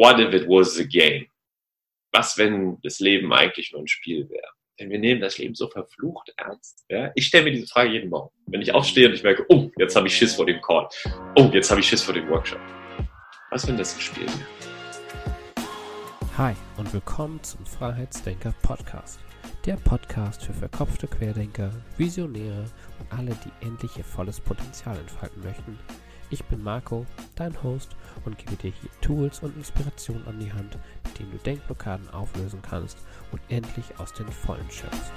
what if it was a game? Was, wenn das Leben eigentlich nur ein Spiel wäre? Denn wir nehmen das Leben so verflucht ernst. Ja? Ich stelle mir diese Frage jeden Morgen. Wenn ich aufstehe und ich merke, oh, jetzt habe ich Schiss vor dem Call. Oh, jetzt habe ich Schiss vor dem Workshop. Was, wenn das ein Spiel wäre? Hi und willkommen zum Freiheitsdenker Podcast. Der Podcast für verkopfte Querdenker, Visionäre und alle, die endlich ihr volles Potenzial entfalten möchten ich bin Marco, dein Host und gebe dir hier Tools und Inspirationen an die Hand, mit denen du Denkblockaden auflösen kannst und endlich aus den Vollen schöpfst.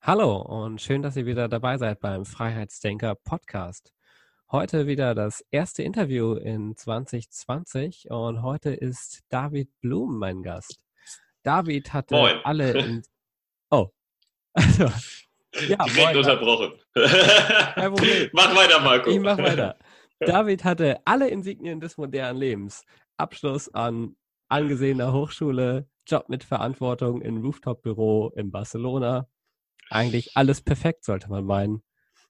Hallo und schön, dass ihr wieder dabei seid beim Freiheitsdenker Podcast. Heute wieder das erste Interview in 2020 und heute ist David Blum mein Gast. David hatte moin. alle in. Oh. Also, ja, Direkt moin, unterbrochen. mach weiter, Marco. Ich mach weiter. David hatte alle Insignien des modernen Lebens. Abschluss an angesehener Hochschule, Job mit Verantwortung im Rooftop-Büro in Barcelona. Eigentlich alles perfekt, sollte man meinen.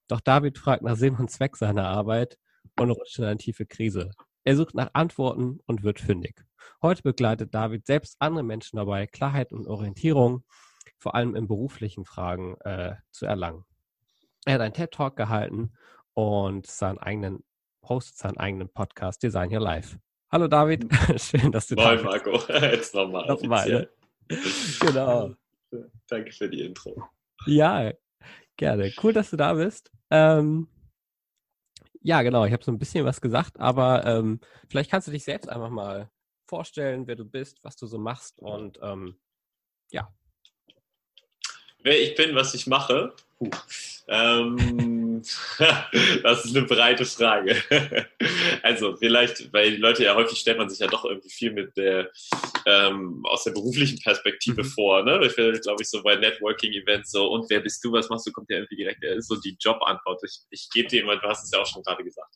Doch David fragt nach Sinn und Zweck seiner Arbeit und rutscht in eine tiefe Krise. Er sucht nach Antworten und wird fündig. Heute begleitet David selbst andere Menschen dabei, Klarheit und Orientierung, vor allem in beruflichen Fragen, äh, zu erlangen. Er hat einen TED-Talk gehalten und seinen eigenen, hostet seinen eigenen Podcast Design Your Life. Hallo David, schön, dass du Moin, da bist. Marco, jetzt nochmal. Nochmal, ne? Genau. Danke für die Intro. Ja, gerne. Cool, dass du da bist. Ähm, ja, genau. Ich habe so ein bisschen was gesagt, aber ähm, vielleicht kannst du dich selbst einfach mal vorstellen, wer du bist, was du so machst und ähm, ja. Wer ich bin, was ich mache. Ähm, das ist eine breite Frage. also vielleicht, weil die Leute ja häufig stellt man sich ja doch irgendwie viel mit der ähm, aus der beruflichen Perspektive mhm. vor. Ne? Ich will, glaube ich, so bei Networking-Events so, und wer bist du, was machst du, kommt ja irgendwie direkt, ist so die Jobantwort. Ich, ich gebe dir immer, du hast es ja auch schon gerade gesagt.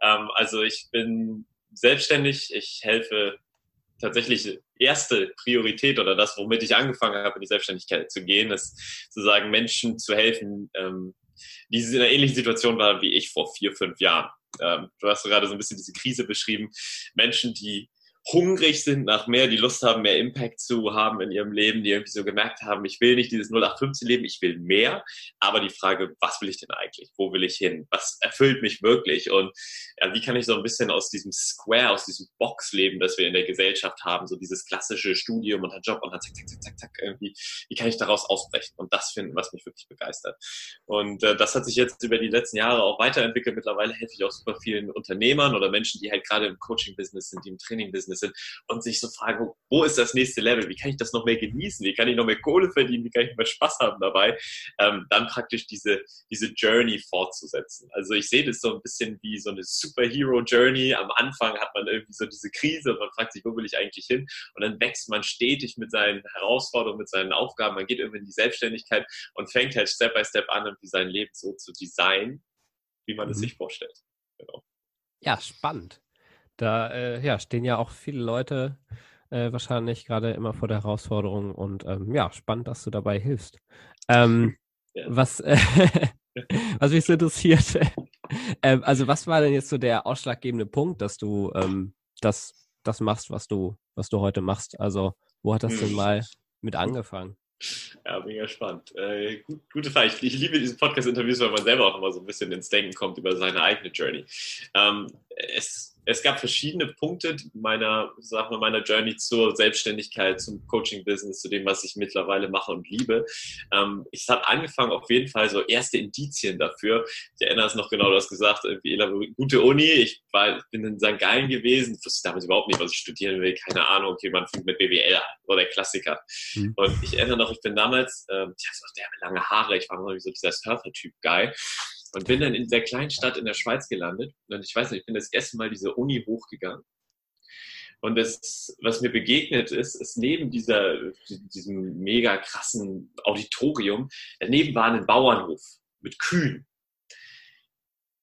Ähm, also ich bin selbstständig, ich helfe tatsächlich erste Priorität oder das, womit ich angefangen habe, in die Selbstständigkeit zu gehen, ist zu sagen, Menschen zu helfen, ähm, die in einer ähnlichen Situation waren wie ich vor vier, fünf Jahren. Ähm, du hast gerade so ein bisschen diese Krise beschrieben. Menschen, die hungrig sind nach mehr, die Lust haben, mehr Impact zu haben in ihrem Leben, die irgendwie so gemerkt haben, ich will nicht dieses 0815 Leben, ich will mehr. Aber die Frage, was will ich denn eigentlich? Wo will ich hin? Was erfüllt mich wirklich? Und ja, wie kann ich so ein bisschen aus diesem Square, aus diesem Boxleben, das wir in der Gesellschaft haben, so dieses klassische Studium und ein Job und dann zack, zack, zack, zack, zack, irgendwie, wie kann ich daraus ausbrechen und das finden, was mich wirklich begeistert? Und äh, das hat sich jetzt über die letzten Jahre auch weiterentwickelt. Mittlerweile helfe ich auch super vielen Unternehmern oder Menschen, die halt gerade im Coaching-Business sind, die im Training-Business Business sind und sich so fragen, wo ist das nächste Level? Wie kann ich das noch mehr genießen? Wie kann ich noch mehr Kohle verdienen? Wie kann ich noch mehr Spaß haben dabei? Ähm, dann praktisch diese, diese Journey fortzusetzen. Also ich sehe das so ein bisschen wie so eine Superhero-Journey. Am Anfang hat man irgendwie so diese Krise und man fragt sich, wo will ich eigentlich hin? Und dann wächst man stetig mit seinen Herausforderungen, mit seinen Aufgaben. Man geht irgendwie in die Selbstständigkeit und fängt halt Step by Step an, irgendwie sein Leben so zu designen, wie man mhm. es sich vorstellt. Genau. Ja, spannend. Da äh, ja, stehen ja auch viele Leute äh, wahrscheinlich gerade immer vor der Herausforderung und ähm, ja, spannend, dass du dabei hilfst. Ähm, ja. Was, äh, was mich so interessiert, äh, also was war denn jetzt so der ausschlaggebende Punkt, dass du ähm, das, das machst, was du, was du heute machst? Also wo hat das denn hm. mal mit angefangen? Ja, mega spannend. Äh, gut, gute Frage. Ich, ich liebe diese Podcast-Interviews, weil man selber auch immer so ein bisschen ins Denken kommt über seine eigene Journey. Ähm, es es gab verschiedene Punkte meiner, sag mal, meiner Journey zur Selbstständigkeit, zum Coaching-Business, zu dem, was ich mittlerweile mache und liebe. Ähm, ich habe angefangen, auf jeden Fall so erste Indizien dafür. Ich erinnere es noch genau, du hast gesagt, irgendwie gute Uni. Ich war, bin in St. Gallen gewesen, wusste damals überhaupt nicht, was ich studieren will, keine Ahnung. Okay, man fängt mit BWL an, so der Klassiker. Mhm. Und ich erinnere noch, ich bin damals, ähm, ich hatte so lange Haare, ich war noch so dieser Surfer-Typ-Guy. Und bin dann in der kleinen Stadt in der Schweiz gelandet. Und ich weiß nicht, ich bin das erste Mal diese Uni hochgegangen. Und das, was mir begegnet ist, ist neben dieser, diesem mega krassen Auditorium, daneben war ein Bauernhof mit Kühen.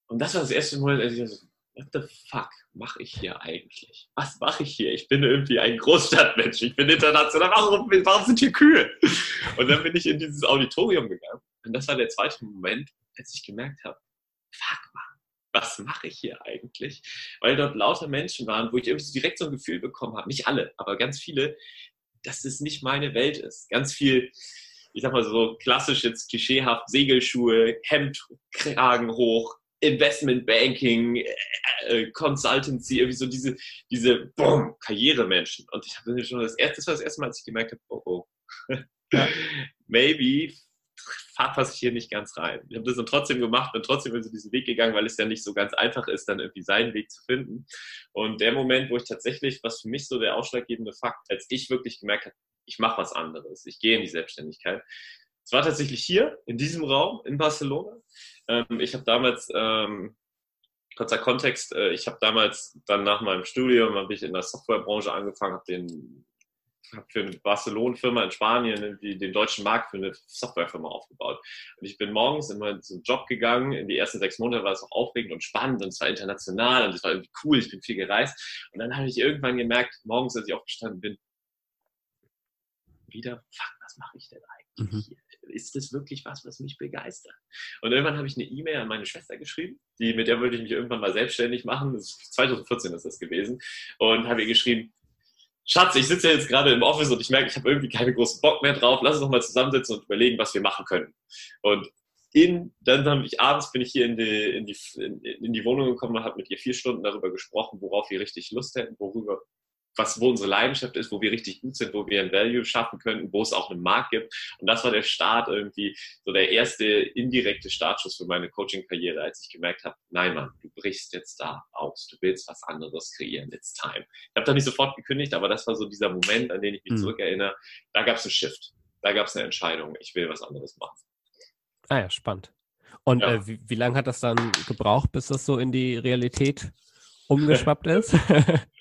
Und das war das erste Mal, als ich so, what the fuck mache ich hier eigentlich? Was mache ich hier? Ich bin irgendwie ein Großstadtmensch, ich bin international, warum, warum sind hier Kühe? Und dann bin ich in dieses Auditorium gegangen Und das war der zweite Moment, als ich gemerkt habe, fuck man, was mache ich hier eigentlich? Weil dort lauter Menschen waren, wo ich irgendwie direkt so ein Gefühl bekommen habe, nicht alle, aber ganz viele, dass es nicht meine Welt ist. Ganz viel, ich sag mal so klassisch jetzt klischeehaft, Segelschuhe, Hemd, Kragen hoch, Investment Banking, äh, äh, Consultancy, irgendwie so diese, diese boom, Karrieremenschen. Und ich habe schon das erste, das war das erste Mal, als ich gemerkt habe, oh oh, maybe passe ich hier nicht ganz rein. Ich habe das dann trotzdem gemacht, bin trotzdem über diesen Weg gegangen, weil es ja nicht so ganz einfach ist, dann irgendwie seinen Weg zu finden. Und der Moment, wo ich tatsächlich, was für mich so der ausschlaggebende Fakt, als ich wirklich gemerkt habe, ich mache was anderes, ich gehe in die Selbstständigkeit. Es war tatsächlich hier, in diesem Raum, in Barcelona. Ähm, ich habe damals, ähm, kurzer Kontext, äh, ich habe damals dann nach meinem Studium, habe ich in der Softwarebranche angefangen, habe den für eine Barcelona-Firma in Spanien die, den deutschen Markt für eine Softwarefirma aufgebaut. Und ich bin morgens in meinen so Job gegangen. In die ersten sechs Monate war es auch aufregend und spannend und es war international und es war irgendwie cool. Ich bin viel gereist. Und dann habe ich irgendwann gemerkt, morgens, als ich aufgestanden bin, wieder, fuck, was mache ich denn eigentlich mhm. hier? Ist das wirklich was, was mich begeistert? Und irgendwann habe ich eine E-Mail an meine Schwester geschrieben, die, mit der wollte ich mich irgendwann mal selbstständig machen. Das ist 2014 ist das gewesen. Und habe ihr geschrieben, Schatz, ich sitze jetzt gerade im Office und ich merke, ich habe irgendwie keinen großen Bock mehr drauf. Lass uns doch mal zusammensitzen und überlegen, was wir machen können. Und in, dann habe ich abends bin ich hier in die, in die, in die Wohnung gekommen und habe mit ihr vier Stunden darüber gesprochen, worauf wir richtig Lust hätten, worüber, was, wo unsere Leidenschaft ist, wo wir richtig gut sind, wo wir ein Value schaffen könnten, wo es auch einen Markt gibt. Und das war der Start irgendwie, so der erste indirekte Startschuss für meine Coaching-Karriere, als ich gemerkt habe, nein Mann, du brichst jetzt da aus, du willst was anderes kreieren, it's time. Ich habe da nicht sofort gekündigt, aber das war so dieser Moment, an den ich mich mhm. zurückerinnere. Da gab es einen Shift, da gab es eine Entscheidung, ich will was anderes machen. Ah ja, spannend. Und ja. äh, wie, wie lange hat das dann gebraucht, bis das so in die Realität umgeschwappt ist?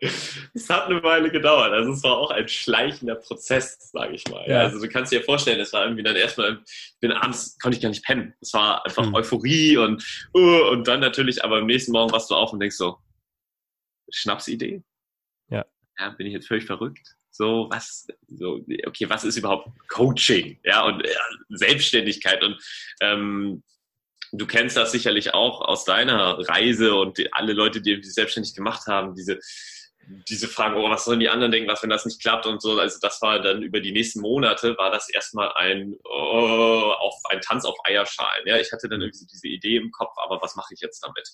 es hat eine Weile gedauert. Also es war auch ein schleichender Prozess, sage ich mal. Ja. Also du kannst dir vorstellen, es war irgendwie dann erstmal, ich bin abends, konnte ich gar nicht pennen. Es war einfach mhm. Euphorie und, uh, und dann natürlich, aber am nächsten Morgen warst du auf und denkst so, Schnapsidee? Ja. Ja, bin ich jetzt völlig verrückt? So, was, so, okay, was ist überhaupt Coaching? Ja, und ja, Selbstständigkeit und, ähm, Du kennst das sicherlich auch aus deiner Reise und die, alle Leute, die sich selbstständig gemacht haben, diese, diese Fragen, oh, was sollen die anderen denken, was, wenn das nicht klappt und so. Also das war dann über die nächsten Monate, war das erstmal ein, oh, auf, ein Tanz auf Eierschalen. Ja, ich hatte dann irgendwie diese Idee im Kopf, aber was mache ich jetzt damit?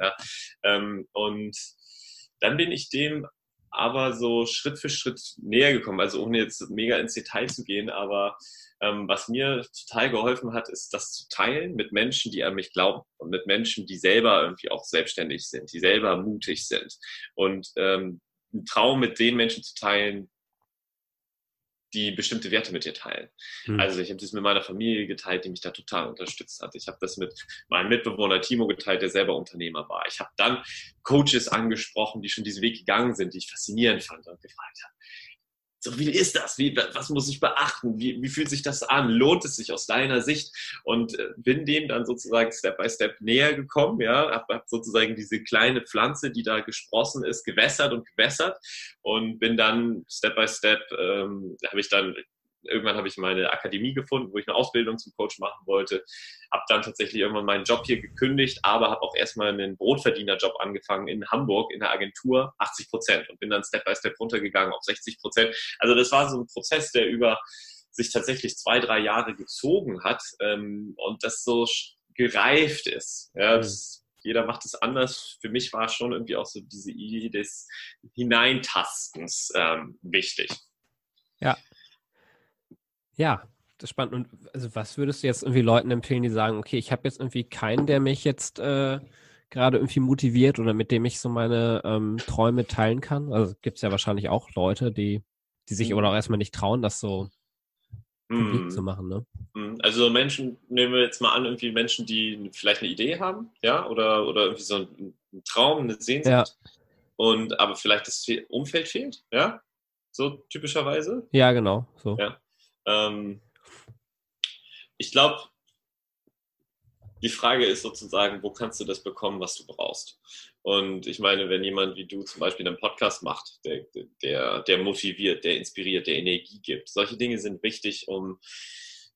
Ja, ähm, und dann bin ich dem aber so Schritt für Schritt näher gekommen. Also ohne jetzt mega ins Detail zu gehen, aber ähm, was mir total geholfen hat, ist das zu teilen mit Menschen, die an mich glauben und mit Menschen, die selber irgendwie auch selbstständig sind, die selber mutig sind. Und ähm, einen Traum mit den Menschen zu teilen, die bestimmte Werte mit dir teilen. Mhm. Also ich habe das mit meiner Familie geteilt, die mich da total unterstützt hat. Ich habe das mit meinem Mitbewohner Timo geteilt, der selber Unternehmer war. Ich habe dann Coaches angesprochen, die schon diesen Weg gegangen sind, die ich faszinierend fand und gefragt habe, so, wie ist das? Wie, was muss ich beachten? Wie, wie fühlt sich das an? Lohnt es sich aus deiner Sicht? Und äh, bin dem dann sozusagen Step by Step näher gekommen, ja, habe hab sozusagen diese kleine Pflanze, die da gesprossen ist, gewässert und gewässert und bin dann Step by Step, ähm, habe ich dann irgendwann habe ich meine Akademie gefunden, wo ich eine Ausbildung zum Coach machen wollte. Habe dann tatsächlich irgendwann meinen Job hier gekündigt, aber habe auch erstmal einen Brotverdienerjob angefangen in Hamburg in der Agentur, 80 Prozent und bin dann Step by Step runtergegangen auf 60 Prozent. Also das war so ein Prozess, der über sich tatsächlich zwei, drei Jahre gezogen hat ähm, und das so gereift ist. Ja, mhm. das, jeder macht es anders. Für mich war schon irgendwie auch so diese Idee des Hineintastens ähm, wichtig. Ja, ja, das ist spannend. Und also was würdest du jetzt irgendwie Leuten empfehlen, die sagen, okay, ich habe jetzt irgendwie keinen, der mich jetzt äh, gerade irgendwie motiviert oder mit dem ich so meine ähm, Träume teilen kann? Also gibt es ja wahrscheinlich auch Leute, die, die sich mhm. aber auch erstmal nicht trauen, das so mhm. zu machen, ne? Mhm. Also Menschen, nehmen wir jetzt mal an, irgendwie Menschen, die vielleicht eine Idee haben, ja, oder, oder irgendwie so ein, ein Traum, eine Sehnsucht. Ja. Und aber vielleicht das Umfeld fehlt, ja? So typischerweise. Ja, genau. So. Ja. Ähm, ich glaube, die Frage ist sozusagen, wo kannst du das bekommen, was du brauchst? Und ich meine, wenn jemand wie du zum Beispiel einen Podcast macht, der, der, der motiviert, der inspiriert, der Energie gibt, solche Dinge sind wichtig, um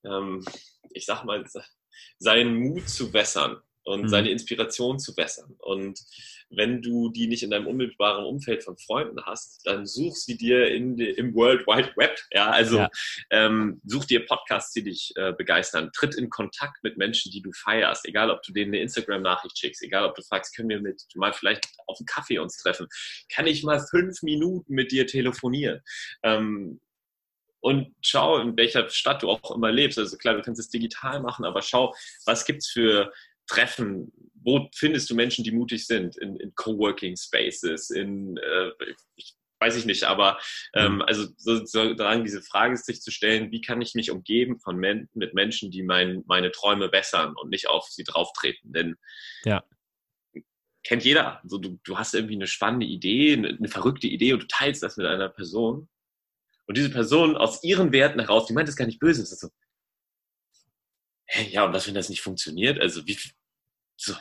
ähm, ich sag mal, seinen Mut zu wässern und mhm. seine Inspiration zu wässern. Und wenn du die nicht in deinem unmittelbaren Umfeld von Freunden hast, dann such sie dir in im World Wide Web. Ja, also ja. Ähm, such dir Podcasts, die dich äh, begeistern. Tritt in Kontakt mit Menschen, die du feierst. Egal, ob du denen eine Instagram-Nachricht schickst, egal, ob du fragst, können wir mit mal vielleicht auf einen Kaffee uns treffen? Kann ich mal fünf Minuten mit dir telefonieren? Ähm, und schau, in welcher Stadt du auch immer lebst. Also klar, du kannst es digital machen, aber schau, was gibt's für Treffen, wo findest du Menschen, die mutig sind? In, in Coworking Spaces, in, äh, ich, weiß ich nicht, aber ähm, mhm. also sozusagen diese Frage sich zu stellen, wie kann ich mich umgeben von Men mit Menschen, die mein, meine Träume bessern und nicht auf sie drauftreten? Denn ja. kennt jeder. Also du, du hast irgendwie eine spannende Idee, eine, eine verrückte Idee und du teilst das mit einer Person. Und diese Person aus ihren Werten heraus, die meint es gar nicht böse, ist so, hey, ja, und was, wenn das nicht funktioniert? Also wie, so.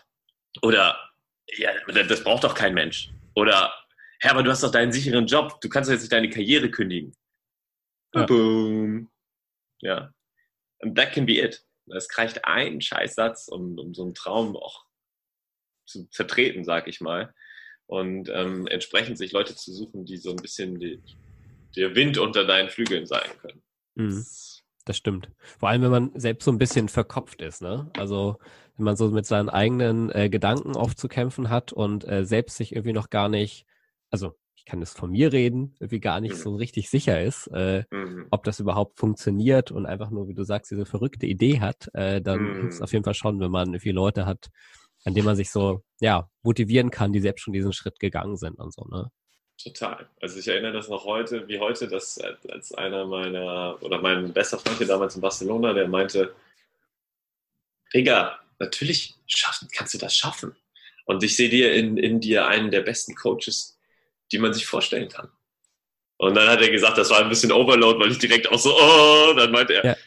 Oder, ja, das braucht doch kein Mensch. Oder, ja, aber du hast doch deinen sicheren Job. Du kannst doch jetzt nicht deine Karriere kündigen. Ja. Boom. Ja. And that can be it. Es reicht ein Scheißsatz, um, um so einen Traum auch zu zertreten, sag ich mal. Und ähm, entsprechend sich Leute zu suchen, die so ein bisschen die, der Wind unter deinen Flügeln sein können. Mhm. Das stimmt. Vor allem, wenn man selbst so ein bisschen verkopft ist, ne? Also wenn man so mit seinen eigenen äh, Gedanken oft zu kämpfen hat und äh, selbst sich irgendwie noch gar nicht, also ich kann das von mir reden, irgendwie gar nicht mhm. so richtig sicher ist, äh, mhm. ob das überhaupt funktioniert und einfach nur, wie du sagst, diese verrückte Idee hat, äh, dann mhm. hilft es auf jeden Fall schon, wenn man irgendwie Leute hat, an denen man sich so, ja, motivieren kann, die selbst schon diesen Schritt gegangen sind und so, ne? Total. Also ich erinnere das noch heute, wie heute, dass als einer meiner, oder mein bester Freund hier damals in Barcelona, der meinte, Digga, natürlich schaffen, kannst du das schaffen. Und ich sehe dir in, in dir einen der besten Coaches, die man sich vorstellen kann. Und dann hat er gesagt, das war ein bisschen Overload, weil ich direkt auch so, oh, dann meinte er, ja.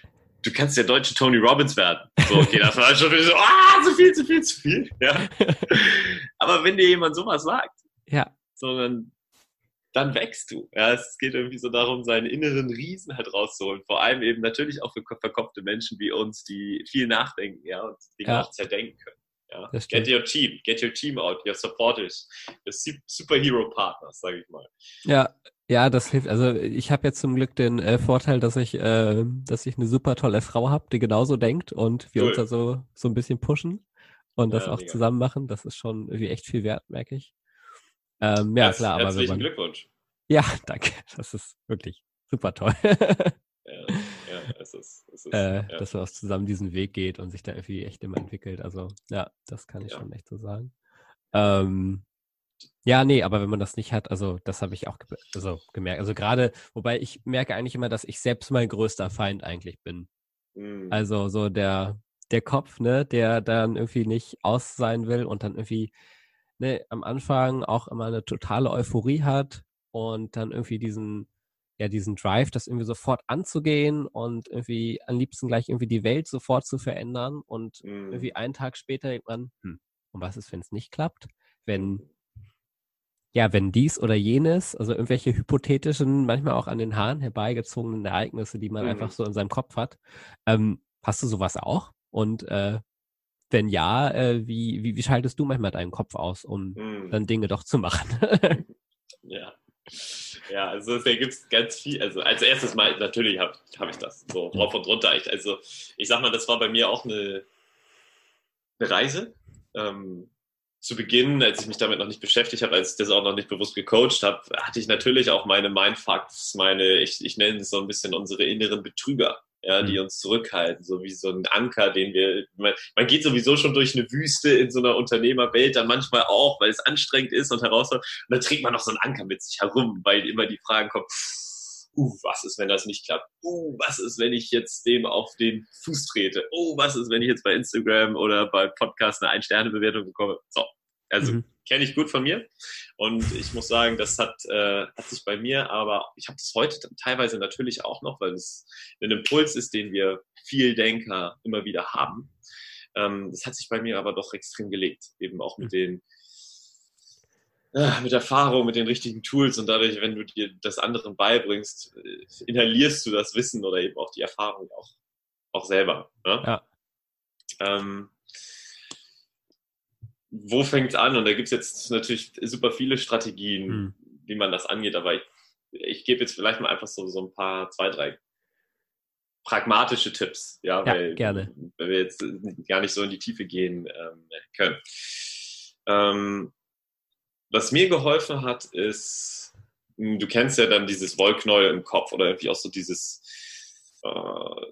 du kannst der deutsche Tony Robbins werden. So, okay, das war schon wieder so, ah, zu viel, zu viel, zu viel. Ja. Aber wenn dir jemand sowas sagt, ja. so, dann wächst du. Ja, es geht irgendwie so darum, seinen inneren Riesen halt rauszuholen. Vor allem eben natürlich auch für verkopfte Menschen wie uns, die viel nachdenken, ja, und Dinge ja. auch zerdenken können. Ja. Get your team, get your team out, your supporters, your superhero partners, sage ich mal. Ja, ja, das hilft. Also ich habe jetzt zum Glück den äh, Vorteil, dass ich, äh, dass ich eine super tolle Frau habe, die genauso denkt und wir cool. uns also so ein bisschen pushen und das ja, auch mega. zusammen machen. Das ist schon irgendwie echt viel wert, merke ich. Ähm, ja, Herz, klar. Aber herzlichen man, Glückwunsch. Ja, danke. Das ist wirklich super toll. ja, ja, es ist, es ist äh, ja. Dass man auch zusammen diesen Weg geht und sich da irgendwie echt immer entwickelt. Also, ja, das kann ich ja. schon echt so sagen. Ähm, ja, nee, aber wenn man das nicht hat, also das habe ich auch ge also, gemerkt. Also gerade, wobei ich merke eigentlich immer, dass ich selbst mein größter Feind eigentlich bin. Mhm. Also so der, der Kopf, ne, der dann irgendwie nicht aus sein will und dann irgendwie ne, am Anfang auch immer eine totale Euphorie hat und dann irgendwie diesen, ja, diesen Drive, das irgendwie sofort anzugehen und irgendwie am liebsten gleich irgendwie die Welt sofort zu verändern und mhm. irgendwie einen Tag später denkt man, hm, und was ist, wenn es nicht klappt? Wenn, ja, wenn dies oder jenes, also irgendwelche hypothetischen, manchmal auch an den Haaren herbeigezogenen Ereignisse, die man mhm. einfach so in seinem Kopf hat. Ähm, hast du sowas auch? Und äh, wenn ja, äh, wie, wie, wie schaltest du manchmal deinen Kopf aus, um hm. dann Dinge doch zu machen? ja. Ja, also da gibt es ganz viel. Also als erstes mal, natürlich habe hab ich das so drauf und runter. Ich, also ich sag mal, das war bei mir auch eine, eine Reise. Ähm, zu Beginn, als ich mich damit noch nicht beschäftigt habe, als ich das auch noch nicht bewusst gecoacht habe, hatte ich natürlich auch meine Mindfucks, meine, ich, ich nenne es so ein bisschen unsere inneren Betrüger ja, die mhm. uns zurückhalten, so wie so ein Anker, den wir, man, man, geht sowieso schon durch eine Wüste in so einer Unternehmerwelt, dann manchmal auch, weil es anstrengend ist und herausfordernd, und dann trägt man noch so einen Anker mit sich herum, weil immer die Fragen kommen, uh, was ist, wenn das nicht klappt? Uh, was ist, wenn ich jetzt dem auf den Fuß trete? Oh, was ist, wenn ich jetzt bei Instagram oder bei Podcast eine Ein-Sterne-Bewertung bekomme? So, also mhm. kenne ich gut von mir. Und ich muss sagen, das hat, äh, hat sich bei mir, aber ich habe das heute teilweise natürlich auch noch, weil es ein Impuls ist, den wir viel Denker immer wieder haben. Ähm, das hat sich bei mir aber doch extrem gelegt, eben auch mit mhm. den äh, mit Erfahrung, mit den richtigen Tools und dadurch, wenn du dir das anderen beibringst, äh, inhalierst du das Wissen oder eben auch die Erfahrung auch auch selber. Ne? Ja. Ähm, wo fängt es an? Und da gibt es jetzt natürlich super viele Strategien, Hm. wie man das angeht, aber ich, ich gebe jetzt vielleicht mal einfach so, so ein paar, zwei, drei pragmatische Tipps, ja, Ja, weil, gerne. weil wir jetzt gar nicht so in die Tiefe gehen ähm, können. Ähm, was mir geholfen hat, ist, mh, du kennst ja dann dieses Wollknäuel im Kopf oder irgendwie auch so dieses, äh,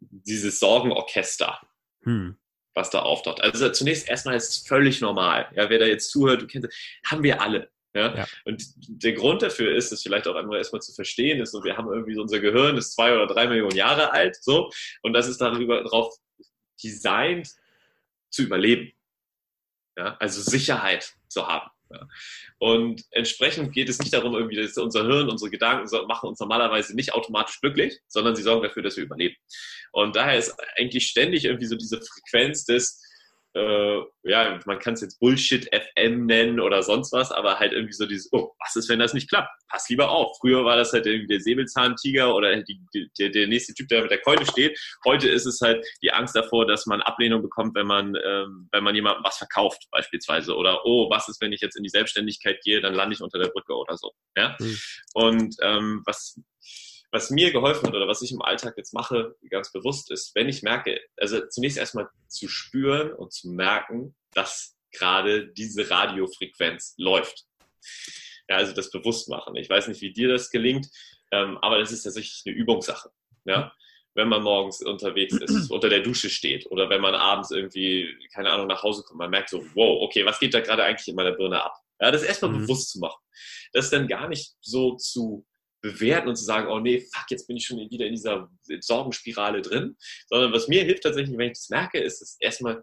dieses Sorgenorchester Hm. Was da auftaucht. Also zunächst erstmal ist es völlig normal. Ja, wer da jetzt zuhört, du kennst, haben wir alle. Ja? Ja. Und der Grund dafür ist, das vielleicht auch einmal erstmal zu verstehen, ist so, wir haben irgendwie so unser Gehirn ist zwei oder drei Millionen Jahre alt, so, und das ist darüber darauf designt zu überleben. Ja, also Sicherheit zu haben. Ja. Und entsprechend geht es nicht darum, irgendwie, dass unser Hirn, unsere Gedanken machen uns normalerweise nicht automatisch glücklich, sondern sie sorgen dafür, dass wir überleben. Und daher ist eigentlich ständig irgendwie so diese Frequenz des, äh, ja, man kann es jetzt Bullshit FM nennen oder sonst was, aber halt irgendwie so dieses, oh, was ist, wenn das nicht klappt? Pass lieber auf. Früher war das halt irgendwie der Säbelzahntiger oder die, die, der, der nächste Typ, der mit der Keule steht. Heute ist es halt die Angst davor, dass man Ablehnung bekommt, wenn man, ähm, wenn man jemandem was verkauft, beispielsweise. Oder, oh, was ist, wenn ich jetzt in die Selbstständigkeit gehe, dann lande ich unter der Brücke oder so. Ja? Mhm. Und ähm, was, was mir geholfen hat oder was ich im Alltag jetzt mache, ganz bewusst ist, wenn ich merke, also zunächst erstmal zu spüren und zu merken, dass gerade diese Radiofrequenz läuft. Ja, also das bewusst machen. Ich weiß nicht, wie dir das gelingt, ähm, aber das ist tatsächlich eine Übungssache. Ja? Wenn man morgens unterwegs ist, unter der Dusche steht oder wenn man abends irgendwie, keine Ahnung, nach Hause kommt, man merkt so, wow, okay, was geht da gerade eigentlich in meiner Birne ab? Ja, das erstmal Mhm. bewusst zu machen. Das dann gar nicht so zu bewerten und zu sagen, oh nee, fuck, jetzt bin ich schon wieder in dieser Sorgenspirale drin, sondern was mir hilft tatsächlich, wenn ich das merke, ist es erstmal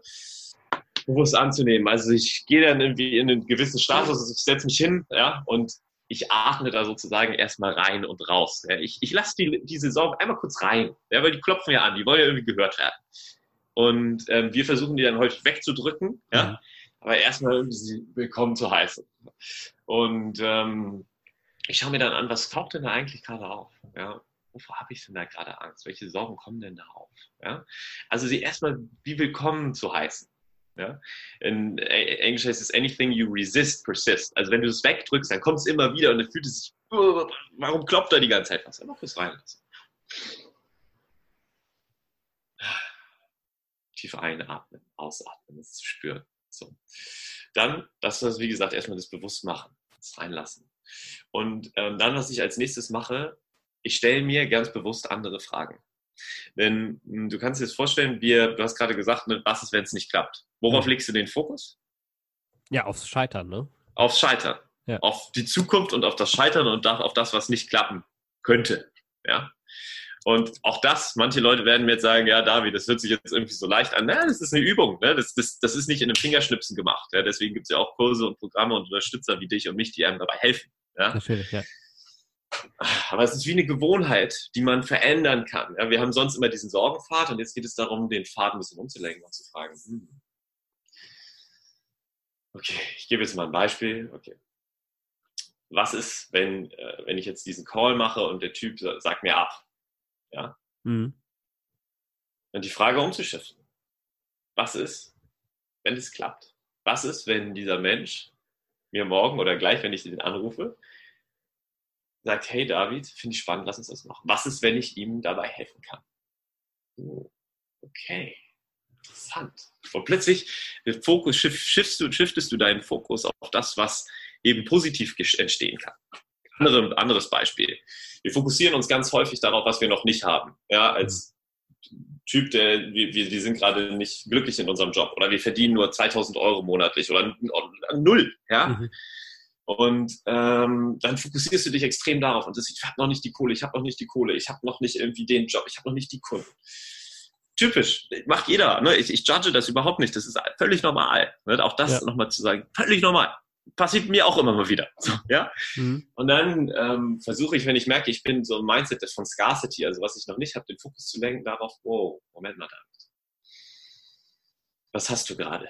bewusst anzunehmen. Also ich gehe dann irgendwie in einen gewissen Status, also ich setze mich hin, ja, und ich atme da sozusagen erstmal rein und raus. Ja. Ich, ich lasse die, diese Sorgen einmal kurz rein, ja, weil die klopfen ja an, die wollen ja irgendwie gehört werden. Und ähm, wir versuchen die dann häufig wegzudrücken, ja, Mhm. aber erstmal irgendwie sie willkommen zu heißen. Und ähm, ich schaue mir dann an, was taucht denn da eigentlich gerade auf? Ja? Wovor habe ich denn da gerade Angst? Welche Sorgen kommen denn da auf? Ja? Also sie erstmal wie willkommen zu heißen. Ja? In äh, Englisch heißt es anything you resist persist. Also wenn du es wegdrückst, dann kommt es immer wieder und dann fühlt es sich, "Oh, warum klopft da die ganze Zeit was? Einfach kurz reinlassen. Tief einatmen, ausatmen, das zu spüren. So. Dann, das ist wie gesagt erstmal das Bewusstmachen, das Reinlassen. Und ähm, dann, was ich als nächstes mache, ich stelle mir ganz bewusst andere Fragen. Denn mh, du kannst dir das vorstellen, wir, du hast gerade gesagt, ne, was ist, wenn es nicht klappt? Worauf Mhm. legst du den Fokus? Ja, aufs Scheitern, ne? Aufs Scheitern. Ja. Auf die Zukunft und auf das Scheitern und auf das, was nicht klappen könnte. Ja. Und auch das, manche Leute werden mir jetzt sagen, ja, David, das hört sich jetzt irgendwie so leicht an. Na, das ist eine Übung. Ne? Das, das, das ist nicht in einem Fingerschnipsen gemacht. Ja? Deswegen gibt es ja auch Kurse und Programme und Unterstützer wie dich und mich, die einem dabei helfen. Ja? Natürlich, ja. Aber es ist wie eine Gewohnheit, die man verändern kann. Ja, wir haben sonst immer diesen Sorgenpfad und jetzt geht es darum, den Pfad ein bisschen umzulenken und zu fragen, hm. okay, ich gebe jetzt mal ein Beispiel. Okay. Was ist, wenn, äh, wenn ich jetzt diesen Call mache und der Typ sa- sagt mir ab? Ja? Mhm. Und die Frage umzuschiften. Was ist, wenn es klappt? Was ist, wenn dieser Mensch mir morgen oder gleich, wenn ich den anrufe, sagt, hey David, finde ich spannend, lass uns das machen. Was ist, wenn ich ihm dabei helfen kann? Oh, okay, interessant. Und plötzlich der Fokus, shift, shiftest, du, shiftest du deinen Fokus auf das, was eben positiv entstehen kann. Andere, anderes Beispiel. Wir fokussieren uns ganz häufig darauf, was wir noch nicht haben. Ja, als Typ, der, wir, wir, wir sind gerade nicht glücklich in unserem Job oder wir verdienen nur 2000 Euro monatlich oder null. Ja, Mhm. und ähm, dann fokussierst du dich extrem darauf und das, ich habe noch nicht die Kohle, ich habe noch nicht die Kohle, ich habe noch nicht irgendwie den Job, ich habe noch nicht die Kunden. Typisch, macht jeder. Ne? Ich, ich judge das überhaupt nicht, das ist völlig normal. Ne? Auch das Ja. nochmal zu sagen, völlig normal. Passiert mir auch immer mal wieder. So, ja? Mhm. Und dann ähm, versuche ich, wenn ich merke, ich bin so ein Mindset von Scarcity, also was ich noch nicht habe, den Fokus zu lenken darauf, wow, Moment mal, David. Was hast du gerade?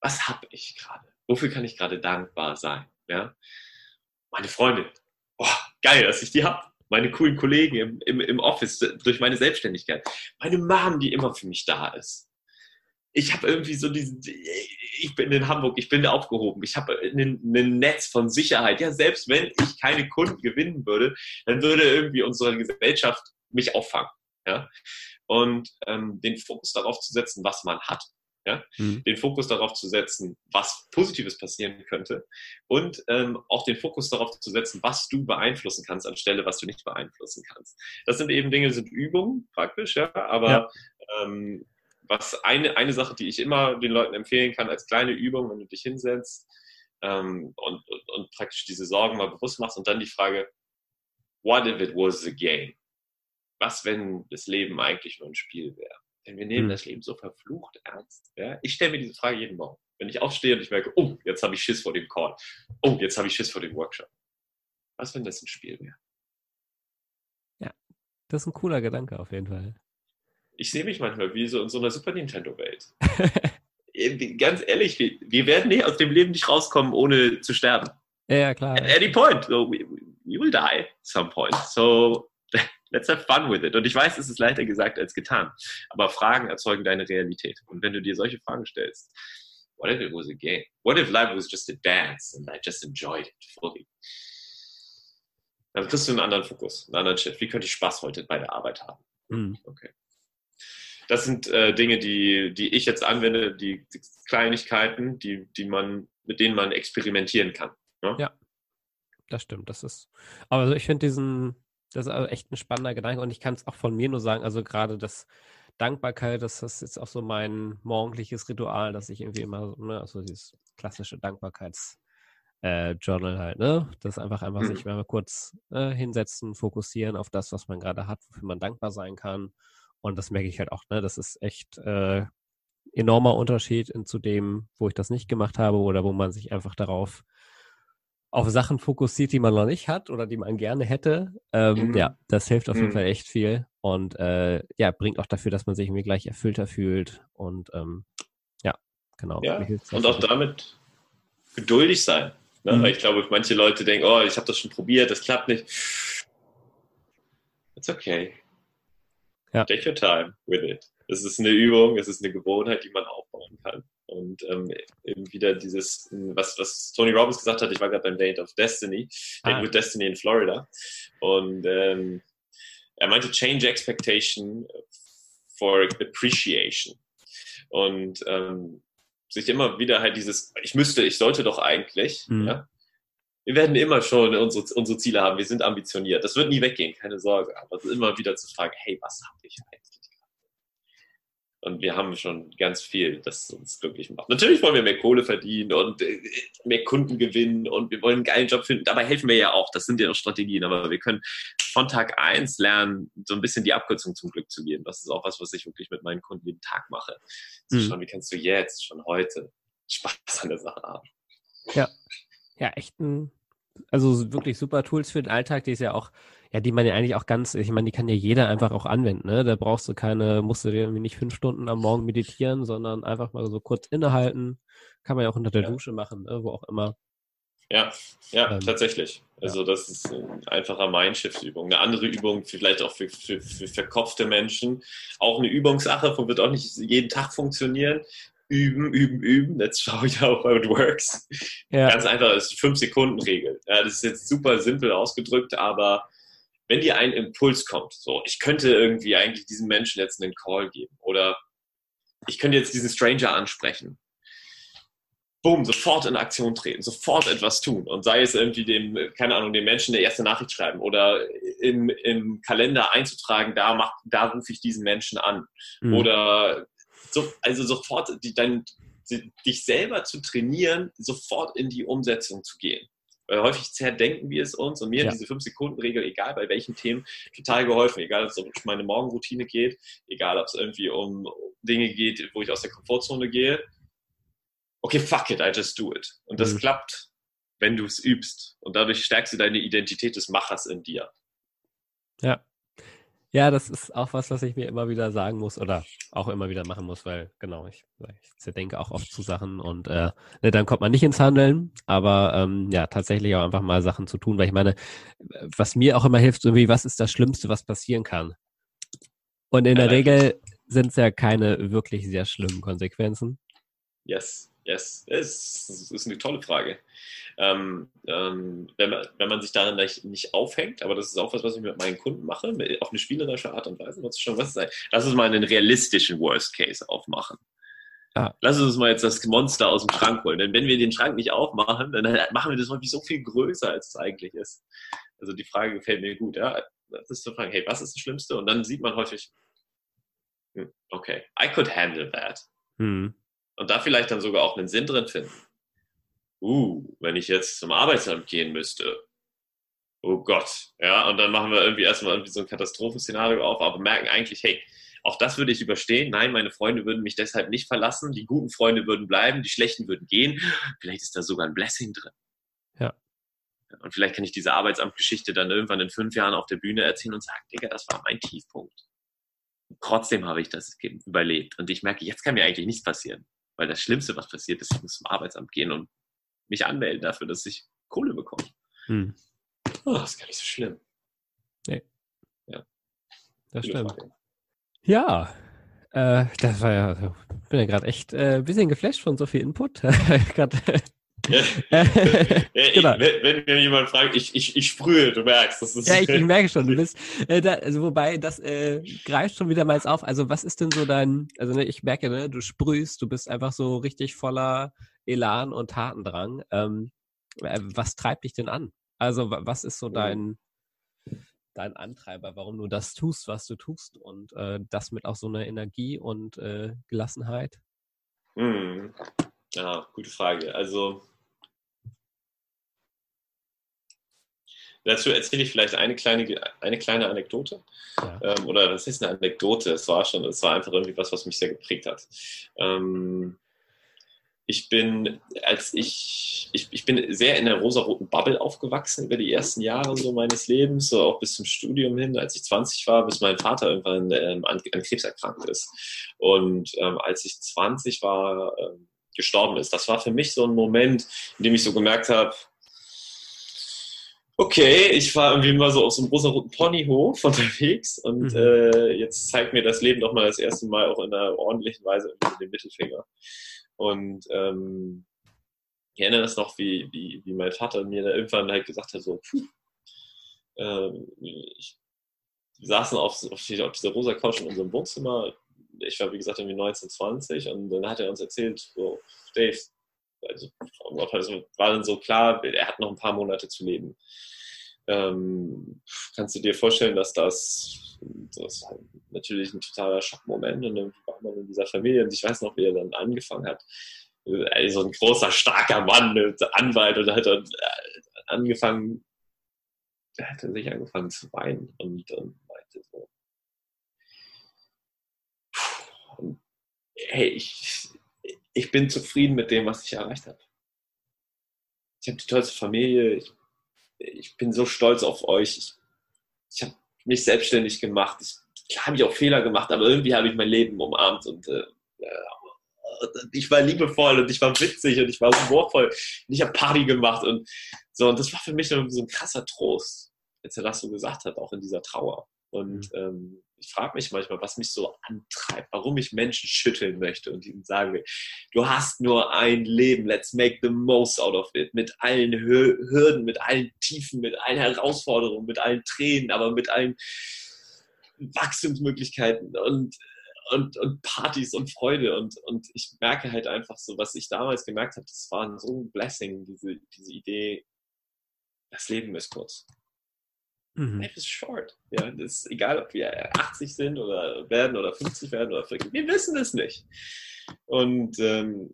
Was habe ich gerade? Wofür kann ich gerade dankbar sein? Ja? Meine Freundin. Oh, geil, dass ich die habe. meine coolen Kollegen im, im, im Office, durch meine Selbstständigkeit, meine Mom, die immer für mich da ist. Ich habe irgendwie so diesen, ich bin in Hamburg, ich bin aufgehoben, ich habe ein Netz von Sicherheit. Ja, selbst wenn ich keine Kunden gewinnen würde, dann würde irgendwie unsere Gesellschaft mich auffangen. Ja? Und ähm, den Fokus darauf zu setzen, was man hat, ja? Mhm. Den Fokus darauf zu setzen, was Positives passieren könnte und ähm, auch den Fokus darauf zu setzen, was du beeinflussen kannst, anstelle was du nicht beeinflussen kannst. Das sind eben Dinge, sind Übungen praktisch, ja, aber ja. Ähm, was eine, eine Sache, die ich immer den Leuten empfehlen kann, als kleine Übung, wenn du dich hinsetzt ähm, und, und, und praktisch diese Sorgen mal bewusst machst und dann die Frage, what if it was a game? Was, wenn das Leben eigentlich nur ein Spiel wäre? Denn wir nehmen hm. das Leben so verflucht ernst. Ja? Ich stelle mir diese Frage jeden Morgen. Wenn ich aufstehe und ich merke, oh, jetzt habe ich Schiss vor dem Call. Oh, jetzt habe ich Schiss vor dem Workshop. Was, wenn das ein Spiel wäre? Ja, das ist ein cooler Gedanke auf jeden Fall. Ich sehe mich manchmal wie so in so einer Super Nintendo-Welt. Ganz ehrlich, wir, wir werden nicht aus dem Leben nicht rauskommen, ohne zu sterben. Ja, klar. At any point. So we, we will die at some point. So let's have fun with it. Und ich weiß, es ist leichter gesagt als getan. Aber Fragen erzeugen deine Realität. Und wenn du dir solche Fragen stellst, what if it was a game? What if life was just a dance and I just enjoyed it fully? Dann kriegst du einen anderen Fokus, einen anderen Shit. Wie könnte ich Spaß heute bei der Arbeit haben? Mhm. Okay. Das sind äh, Dinge, die, die ich jetzt anwende, die, die, Kleinigkeiten, die, die man, mit denen man experimentieren kann. Ne? Ja, das stimmt. Das ist, aber also ich finde diesen, das ist also echt ein spannender Gedanke und ich kann es auch von mir nur sagen, also gerade das Dankbarkeit, das ist jetzt auch so mein morgendliches Ritual, dass ich irgendwie immer, ne, also dieses klassische Dankbarkeits- äh, Journal halt, ne? Das einfach einfach mhm. sich mal kurz äh, hinsetzen, fokussieren auf das, was man gerade hat, wofür man dankbar sein kann. Und das merke ich halt auch, ne? Das ist echt äh, enormer Unterschied in, zu dem, wo ich das nicht gemacht habe oder wo man sich einfach darauf auf Sachen fokussiert, die man noch nicht hat oder die man gerne hätte. Ähm, mhm. Ja, das hilft auf jeden mhm. Fall echt viel und äh, ja, bringt auch dafür, dass man sich irgendwie gleich erfüllter fühlt und ähm, ja, genau. Ja, und auch damit geduldig sein. Ne? Mhm. Weil ich glaube, manche Leute denken, oh, ich habe das schon probiert, das klappt nicht. It's okay. Ja. Take your time with it. Es ist eine Übung, es ist eine Gewohnheit, die man aufbauen kann. Und ähm, eben wieder dieses, was, was Tony Robbins gesagt hat, ich war gerade beim Date of Destiny, ah. Date with Destiny in Florida. Und ähm, er meinte Change Expectation for Appreciation. Und ähm, sich immer wieder halt dieses, ich müsste, ich sollte doch eigentlich, mhm. ja, wir werden immer schon unsere, unsere Ziele haben. Wir sind ambitioniert. Das wird nie weggehen, keine Sorge. Aber immer wieder zu fragen, hey, was habe ich eigentlich? Und wir haben schon ganz viel, das uns glücklich macht. Natürlich wollen wir mehr Kohle verdienen und äh, mehr Kunden gewinnen und wir wollen einen geilen Job finden. Dabei helfen wir ja auch. Das sind ja auch Strategien. Aber wir können von Tag eins lernen, so ein bisschen die Abkürzung zum Glück zu gehen. Das ist auch was, was ich wirklich mit meinen Kunden jeden Tag mache. Zu mhm. schauen, wie kannst du jetzt, schon heute, Spaß an der Sache haben. Ja, ja, echt ein, also wirklich super Tools für den Alltag, die ist ja auch ja, die man ja eigentlich auch ganz, ich meine, die kann ja jeder einfach auch anwenden, ne? Da brauchst du keine, musst du dir irgendwie nicht fünf Stunden am Morgen meditieren, sondern einfach mal so kurz innehalten. Kann man ja auch unter der ja. Dusche machen, ne? wo auch immer. Ja, ja, ähm, tatsächlich. Also ja. das ist ein einfacher Mindshift-Übung. Eine andere Übung vielleicht auch für, für, für verkopfte Menschen. Auch eine Übungssache, wird auch nicht jeden Tag funktionieren. Üben, üben, üben. Let's show you how it works. Ja. Ganz einfach, das ist die 5-Sekunden-Regel. Ja, das ist jetzt super simpel ausgedrückt, aber wenn dir ein Impuls kommt, so, ich könnte irgendwie eigentlich diesem Menschen jetzt einen Call geben oder ich könnte jetzt diesen Stranger ansprechen. Boom, sofort in Aktion treten, sofort etwas tun und sei es irgendwie dem, keine Ahnung, dem Menschen eine erste Nachricht schreiben oder im, im Kalender einzutragen, da, mach, da rufe ich diesen Menschen an mhm. oder so, also sofort die, dein, dich selber zu trainieren, sofort in die Umsetzung zu gehen. Weil häufig zerdenken wir es uns und mir ja. diese 5-Sekunden-Regel, egal bei welchen Themen, total geholfen. Egal, ob es um meine Morgenroutine geht, egal, ob es irgendwie um Dinge geht, wo ich aus der Komfortzone gehe. Okay, fuck it, I just do it. Und das mhm. klappt, wenn du es übst. Und dadurch stärkst du deine Identität des Machers in dir. Ja. Ja, das ist auch was, was ich mir immer wieder sagen muss oder auch immer wieder machen muss, weil genau, ich, ich denke auch oft zu Sachen und äh, ne, dann kommt man nicht ins Handeln, aber ähm, ja, tatsächlich auch einfach mal Sachen zu tun, weil ich meine, was mir auch immer hilft, irgendwie, was ist das Schlimmste, was passieren kann? Und in der Regel sind es ja keine wirklich sehr schlimmen Konsequenzen. Yes, yes, es ist eine tolle Frage. Ähm, ähm, wenn, man, wenn man sich darin nicht, nicht, aufhängt, aber das ist auch was, was ich mit meinen Kunden mache, auf eine spielerische Art und Weise. Was schon, was ist, lass uns mal einen realistischen Worst Case aufmachen. Ja. Lass uns mal jetzt das Monster aus dem Schrank holen. Denn wenn wir den Schrank nicht aufmachen, dann machen wir das häufig so viel größer, als es eigentlich ist. Also die Frage gefällt mir gut. Ja? Das ist zu fragen, hey, was ist das Schlimmste? Und dann sieht man häufig, hm, okay, I could handle that. Hm. Und da vielleicht dann sogar auch einen Sinn drin finden uh, wenn ich jetzt zum Arbeitsamt gehen müsste, oh Gott, ja, und dann machen wir irgendwie erstmal irgendwie so ein Katastrophenszenario auf, aber merken eigentlich, hey, auch das würde ich überstehen. Nein, meine Freunde würden mich deshalb nicht verlassen. Die guten Freunde würden bleiben, die schlechten würden gehen. Vielleicht ist da sogar ein Blessing drin. Ja. Und vielleicht kann ich diese Arbeitsamtgeschichte dann irgendwann in fünf Jahren auf der Bühne erzählen und sagen, Digga, das war mein Tiefpunkt. Und trotzdem habe ich das überlebt. Und ich merke, jetzt kann mir eigentlich nichts passieren. Weil das Schlimmste, was passiert ist, ich muss zum Arbeitsamt gehen und mich anmelden dafür, dass ich Kohle bekomme. Hm. Oh, das ist gar nicht so schlimm. Nee. Ja. Das Viele stimmt. Frage. Ja, äh, das war ja, ich bin ja gerade echt äh, ein bisschen geflasht von so viel Input. grad, ja, genau. wenn, wenn, mir jemand fragt, ich, ich, ich sprühe, du merkst. Das ist ja, ich, ich merke schon, du bist, äh, da, also wobei, das äh, greift schon wieder mal auf. Also was ist denn so dein, also ne, ich merke, ne, du sprühst, du bist einfach so richtig voller Elan und Tatendrang. Ähm, äh, was treibt dich denn an? Also was ist so dein, dein Antreiber, warum du das tust, was du tust und äh, das mit auch so einer Energie und äh, Gelassenheit? Hm. Ja, gute Frage. Also dazu erzähle ich vielleicht eine kleine, eine kleine Anekdote. Ja. Ähm, oder das ist eine Anekdote, es war schon, es war einfach irgendwie was, was mich sehr geprägt hat. Ähm, ich bin, als ich, ich, ich bin sehr in der rosaroten Bubble aufgewachsen über die ersten Jahre so meines Lebens, so auch bis zum Studium hin, als ich 20 war, bis mein Vater irgendwann ähm, an, an, Krebs erkrankt ist. Und ähm, als ich 20 war, ähm, gestorben ist. Das war für mich so ein Moment, in dem ich so gemerkt habe, okay, ich war irgendwie mal so auf so einem rosaroten Ponyhof unterwegs und mhm. äh, jetzt zeigt mir das Leben doch mal das erste Mal auch in einer ordentlichen Weise den Mittelfinger. Und ähm, ich erinnere das noch, wie, wie, wie mein Vater mir da irgendwann halt gesagt hat, so, puh, ähm, ich, wir saßen auf, auf, auf dieser rosa Couch in unserem Wohnzimmer. Ich war, wie gesagt, irgendwie 19, 20 und dann hat er uns erzählt, so, Dave, also, also war dann so klar, er hat noch ein paar Monate zu leben. Ähm, kannst du dir vorstellen, dass das, das halt natürlich ein totaler Schockmoment und dann war man in dieser Familie und ich weiß noch, wie er dann angefangen hat. Ey, so ein großer, starker Mann, Anwalt und hat dann äh, angefangen, er hat sich angefangen zu weinen und, und meinte so, hey, ich, ich bin zufrieden mit dem, was ich erreicht habe. Ich habe die tollste Familie, ich ich bin so stolz auf euch. Ich, ich habe mich selbstständig gemacht. Ich, klar habe ich auch Fehler gemacht, aber irgendwie habe ich mein Leben umarmt und äh, ich war liebevoll und ich war witzig und ich war humorvoll und ich habe Party gemacht und so. Und das war für mich so ein krasser Trost, als er das so gesagt hat, auch in dieser Trauer. Und mhm. ähm, ich frage mich manchmal, was mich so antreibt, warum ich Menschen schütteln möchte und ihnen sage, du hast nur ein Leben, let's make the most out of it, mit allen Hürden, mit allen Tiefen, mit allen Herausforderungen, mit allen Tränen, aber mit allen Wachstumsmöglichkeiten und, und, und Partys und Freude. Und, und ich merke halt einfach so, was ich damals gemerkt habe, das war so ein Blessing, diese, diese Idee, das Leben ist kurz. Mhm. Life is short. Ja, das ist egal, ob wir 80 sind oder werden oder 50 werden oder 40. Wir wissen es nicht. Und ähm,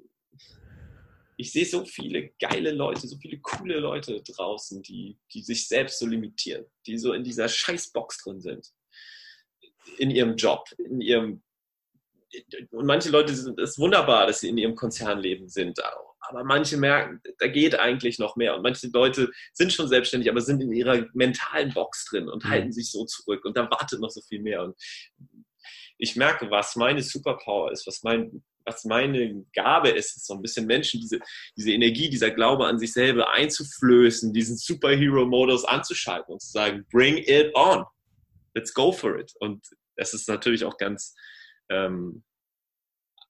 ich sehe so viele geile Leute, so viele coole Leute draußen, die, die sich selbst so limitieren, die so in dieser Scheißbox drin sind. In ihrem Job, in ihrem und manche Leute sind es wunderbar, dass sie in ihrem Konzernleben sind. Aber manche merken, da geht eigentlich noch mehr. Und manche Leute sind schon selbstständig, aber sind in ihrer mentalen Box drin und mhm. halten sich so zurück. Und da wartet noch so viel mehr. Und ich merke, was meine Superpower ist, was mein, was meine Gabe ist, ist so ein bisschen Menschen diese, diese Energie, dieser Glaube an sich selber einzuflößen, diesen Superhero-Modus anzuschalten und zu sagen, bring it on. Let's go for it. Und das ist natürlich auch ganz, ähm,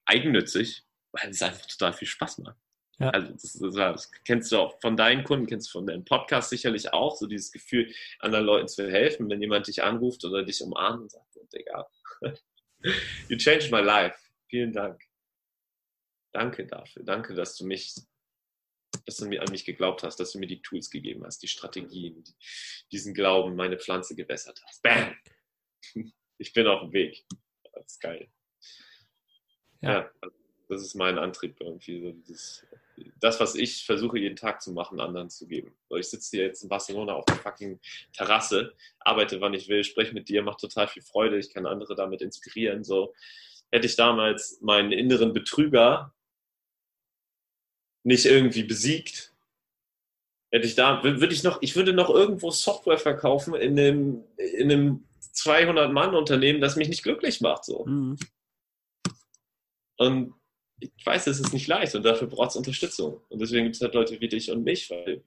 eigennützig, weil es einfach total viel Spaß macht. Ja. Also das, das, das, kennst du auch von deinen Kunden, kennst du von deinem Podcast sicherlich auch, so dieses Gefühl, anderen Leuten zu helfen, wenn jemand dich anruft oder dich umarmt und sagt, Digga, you changed my life. Vielen Dank. Danke dafür. Danke, dass du mich, dass du mir an mich geglaubt hast, dass du mir die Tools gegeben hast, die Strategien, diesen Glauben, meine Pflanze gewässert hast. Bam! Ich bin auf dem Weg. Das ist geil. Ja. ja. das ist mein Antrieb irgendwie. So dieses, das, was ich versuche jeden Tag zu machen, anderen zu geben. So, ich sitze hier jetzt in Barcelona auf der fucking Terrasse, arbeite wann ich will, spreche mit dir, macht total viel Freude, ich kann andere damit inspirieren. So hätte ich damals meinen inneren Betrüger nicht irgendwie besiegt, hätte ich da, würde ich noch, ich würde noch irgendwo Software verkaufen in einem, in einem 200-Mann-Unternehmen, das mich nicht glücklich macht. So. Mhm. Und ich weiß, es ist nicht leicht und dafür braucht es Unterstützung. Und deswegen gibt es halt Leute wie dich und mich, weil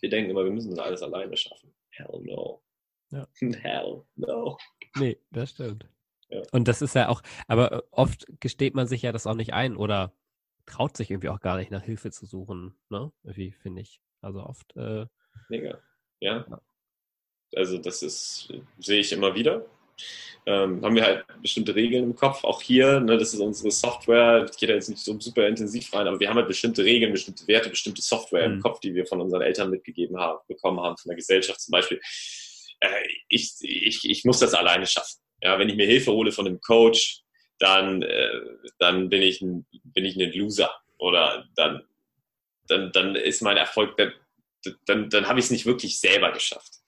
wir denken immer, wir müssen das alles alleine schaffen. Hell no. Ja. Hell no. Nee, das stimmt. Ja. Und das ist ja auch, aber oft gesteht man sich ja das auch nicht ein oder traut sich irgendwie auch gar nicht nach Hilfe zu suchen, ne? Irgendwie, finde ich. Also oft. Äh, Mega. Ja. ja. Also das ist, sehe ich immer wieder. Ähm, haben wir halt bestimmte Regeln im Kopf. Auch hier, ne, das ist unsere Software. Ich gehe da jetzt nicht so super intensiv rein, aber wir haben halt bestimmte Regeln, bestimmte Werte, bestimmte Software mhm. im Kopf, die wir von unseren Eltern mitgegeben haben, bekommen haben, von der Gesellschaft zum Beispiel. Äh, ich, ich, ich muss das alleine schaffen. Ja, wenn ich mir Hilfe hole von einem Coach, dann, äh, dann bin ich ein, bin ich ein Loser. Oder dann, dann, dann ist mein Erfolg, dann, dann, dann habe ich es nicht wirklich selber geschafft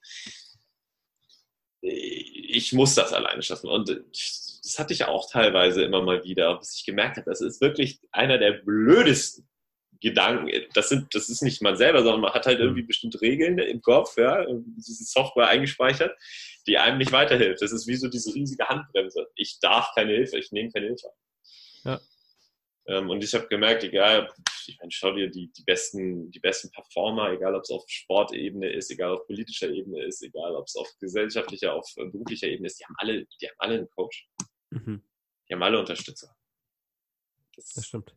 ich muss das alleine schaffen. Und das hatte ich auch teilweise immer mal wieder, bis ich gemerkt habe, das ist wirklich einer der blödesten Gedanken. Das, sind, das ist nicht man selber, sondern man hat halt irgendwie bestimmte Regeln im Kopf, ja, diese Software eingespeichert, die einem nicht weiterhilft. Das ist wie so diese riesige Handbremse. Ich darf keine Hilfe, ich nehme keine Hilfe. Ja. Ähm, und ich habe gemerkt, egal, ich meine, schau dir die, die, besten, die besten Performer, egal ob es auf Sportebene ist, egal auf politischer Ebene ist, egal ob es auf gesellschaftlicher, auf äh, beruflicher Ebene ist, die haben alle, die haben alle einen Coach. Mhm. Die haben alle Unterstützer. Das, das stimmt.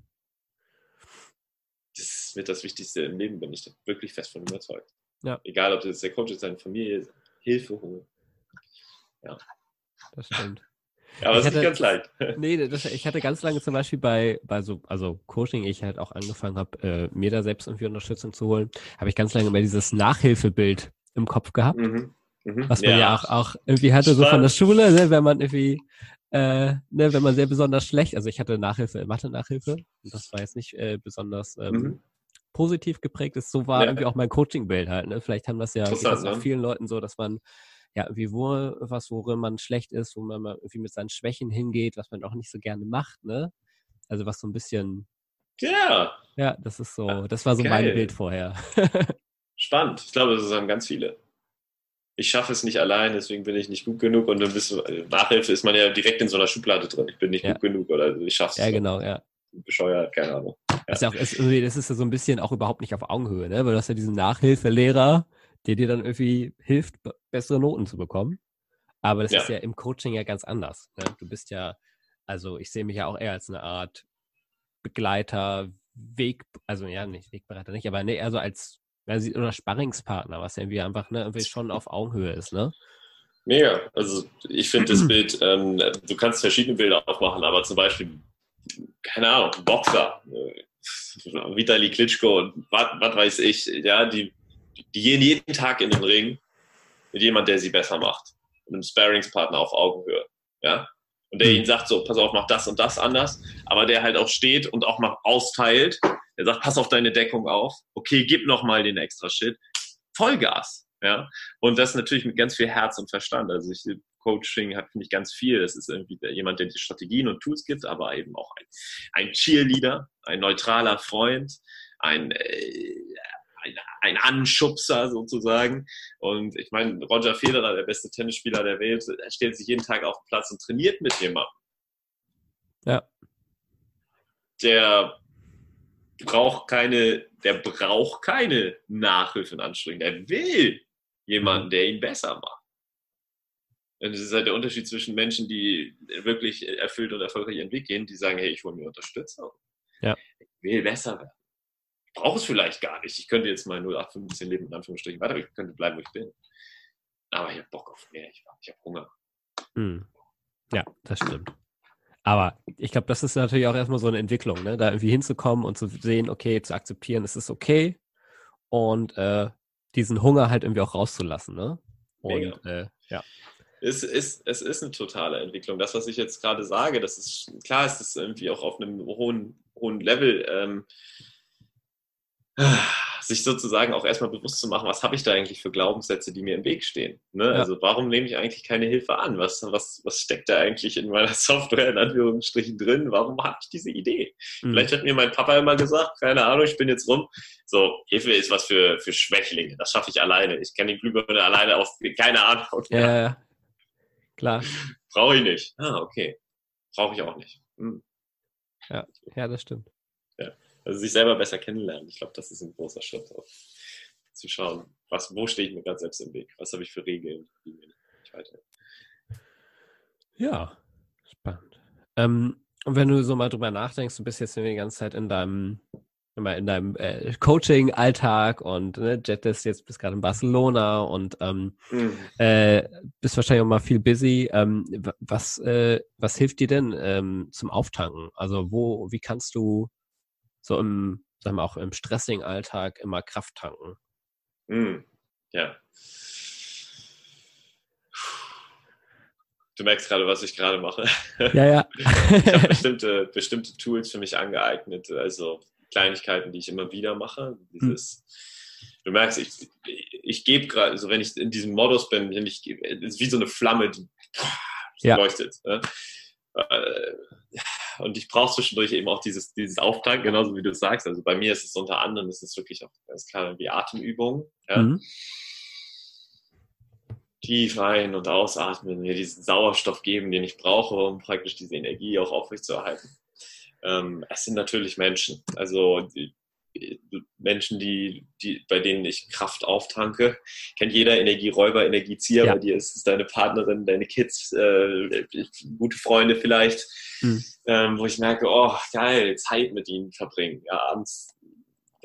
Das wird das Wichtigste im Leben, bin ich da wirklich fest von überzeugt. Ja. Egal, ob das der Coach ist, seine Familie, Hilfe holen. Ja. Das stimmt. Aber es ist nicht ganz leicht. Nee, das, ich hatte ganz lange zum Beispiel bei, bei so, also Coaching, ich halt auch angefangen habe, äh, mir da selbst irgendwie Unterstützung zu holen, habe ich ganz lange immer dieses Nachhilfebild im Kopf gehabt. Mhm. Mhm. Was man ja. ja, auch, auch irgendwie hatte, Spannend. so von der Schule, ne, wenn man irgendwie, äh, ne, wenn man sehr besonders schlecht, also ich hatte Nachhilfe, Mathe-Nachhilfe, und das war jetzt nicht äh, besonders ähm, mhm. positiv geprägt ist, so war ja. irgendwie auch mein Coaching-Bild halt. Ne? Vielleicht haben das ja das auch ne? vielen Leuten so, dass man ja, irgendwie wo, was, worin man schlecht ist, wo man mal irgendwie mit seinen Schwächen hingeht, was man auch nicht so gerne macht, ne? Also was so ein bisschen. Ja. Ja, das ist so, das war so Geil. mein Bild vorher. Spannend. Ich glaube, das haben ganz viele. Ich schaffe es nicht allein, deswegen bin ich nicht gut genug und dann bist du, äh, Nachhilfe ist man ja direkt in so einer Schublade drin. Ich bin nicht ja. gut genug oder ich schaffe es. Ja, genau, ja. Bescheuert, keine Ahnung. Ja. Das, ist auch, das ist ja so ein bisschen auch überhaupt nicht auf Augenhöhe, ne? Weil du hast ja diesen Nachhilfelehrer, der dir dann irgendwie hilft, bessere Noten zu bekommen. Aber das ja. ist ja im Coaching ja ganz anders. Ne? Du bist ja, also ich sehe mich ja auch eher als eine Art Begleiter, Weg, also ja, nicht Wegbereiter nicht, aber eher so als oder Sparringspartner, was ja irgendwie einfach ne, irgendwie schon auf Augenhöhe ist, ne? Mega. Also ich finde das Bild, ähm, du kannst verschiedene Bilder aufmachen, aber zum Beispiel, keine Ahnung, Boxer, äh, Vitali Klitschko und was weiß ich, ja, die die gehen jeden Tag in den Ring mit jemand, der sie besser macht. Mit einem Sparingspartner auf Augenhöhe. Ja? Und der mhm. ihnen sagt so, pass auf, mach das und das anders. Aber der halt auch steht und auch mal austeilt. Der sagt, pass auf deine Deckung auf. Okay, gib noch mal den extra Shit. Vollgas. Ja? Und das natürlich mit ganz viel Herz und Verstand. Also ich Coaching hat, finde ich, ganz viel. Das ist irgendwie jemand, der die Strategien und Tools gibt, aber eben auch ein, ein Cheerleader, ein neutraler Freund, ein, äh, ein, Anschubser sozusagen. Und ich meine, Roger Federer, der beste Tennisspieler der Welt, stellt sich jeden Tag auf den Platz und trainiert mit jemandem. Ja. Der braucht keine, der braucht keine Nachhilfe in Anstrengung. Der will jemanden, der ihn besser macht. Und das ist halt der Unterschied zwischen Menschen, die wirklich erfüllt und erfolgreich ihren Weg gehen, die sagen, hey, ich hole mir Unterstützung. Ja. Ich will besser werden. Brauche es vielleicht gar nicht. Ich könnte jetzt mal 0815 Leben in Anführungsstrichen weiter, ich könnte bleiben, wo ich bin. Aber ich habe Bock auf mehr, ich, ich habe Hunger. Hm. Ja, das stimmt. Aber ich glaube, das ist natürlich auch erstmal so eine Entwicklung, ne? da irgendwie hinzukommen und zu sehen, okay, zu akzeptieren, es ist okay und äh, diesen Hunger halt irgendwie auch rauszulassen. Ne? Und äh, ja. Es ist, es ist eine totale Entwicklung. Das, was ich jetzt gerade sage, das ist klar, ist das irgendwie auch auf einem hohen, hohen Level. Ähm, sich sozusagen auch erstmal bewusst zu machen, was habe ich da eigentlich für Glaubenssätze, die mir im Weg stehen. Ne? Ja. Also warum nehme ich eigentlich keine Hilfe an? Was, was, was steckt da eigentlich in meiner Software in Anführungsstrichen drin? Warum habe ich diese Idee? Mhm. Vielleicht hat mir mein Papa immer gesagt, keine Ahnung, ich bin jetzt rum. So, Hilfe ist was für, für Schwächlinge. Das schaffe ich alleine. Ich kann die Glühbirne alleine auf, keine Ahnung. Ja, ja. klar. Brauche ich nicht. Ah, okay. Brauche ich auch nicht. Hm. Ja, ja, das stimmt. Also sich selber besser kennenlernen. Ich glaube, das ist ein großer Schritt. Zu schauen, was, wo stehe ich mir gerade selbst im Weg? Was habe ich für Regeln? Ja, spannend. Ähm, und wenn du so mal drüber nachdenkst, du bist jetzt die ganze Zeit in deinem immer in deinem äh, Coaching-Alltag und ne, jettest jetzt bist gerade in Barcelona und ähm, mhm. äh, bist wahrscheinlich auch mal viel busy. Ähm, was, äh, was hilft dir denn ähm, zum Auftanken? Also wo, wie kannst du so im, sagen wir auch im stressigen Alltag immer Kraft tanken. Mm, ja. Du merkst gerade, was ich gerade mache. Ja, ja. ich habe bestimmte, bestimmte Tools für mich angeeignet, also Kleinigkeiten, die ich immer wieder mache. Dieses, hm. Du merkst, ich, ich gebe gerade, also wenn ich in diesem Modus bin, bin ich, ist wie so eine Flamme, die ja. leuchtet. Ne? Äh, und ich brauche zwischendurch eben auch dieses, dieses Auftanken, genauso wie du sagst. Also bei mir ist es unter anderem, ist es wirklich auch ganz klar wie Atemübungen. Ja? Mhm. Tief ein- und ausatmen, mir diesen Sauerstoff geben, den ich brauche, um praktisch diese Energie auch aufrechtzuerhalten. Ähm, es sind natürlich Menschen. Also die, Menschen, die, die, bei denen ich Kraft auftanke. Kennt jeder Energieräuber, Energiezieher. Ja. Bei dir ist es deine Partnerin, deine Kids, äh, gute Freunde vielleicht, mhm. ähm, wo ich merke, oh, geil, Zeit mit ihnen verbringen. Ja, abends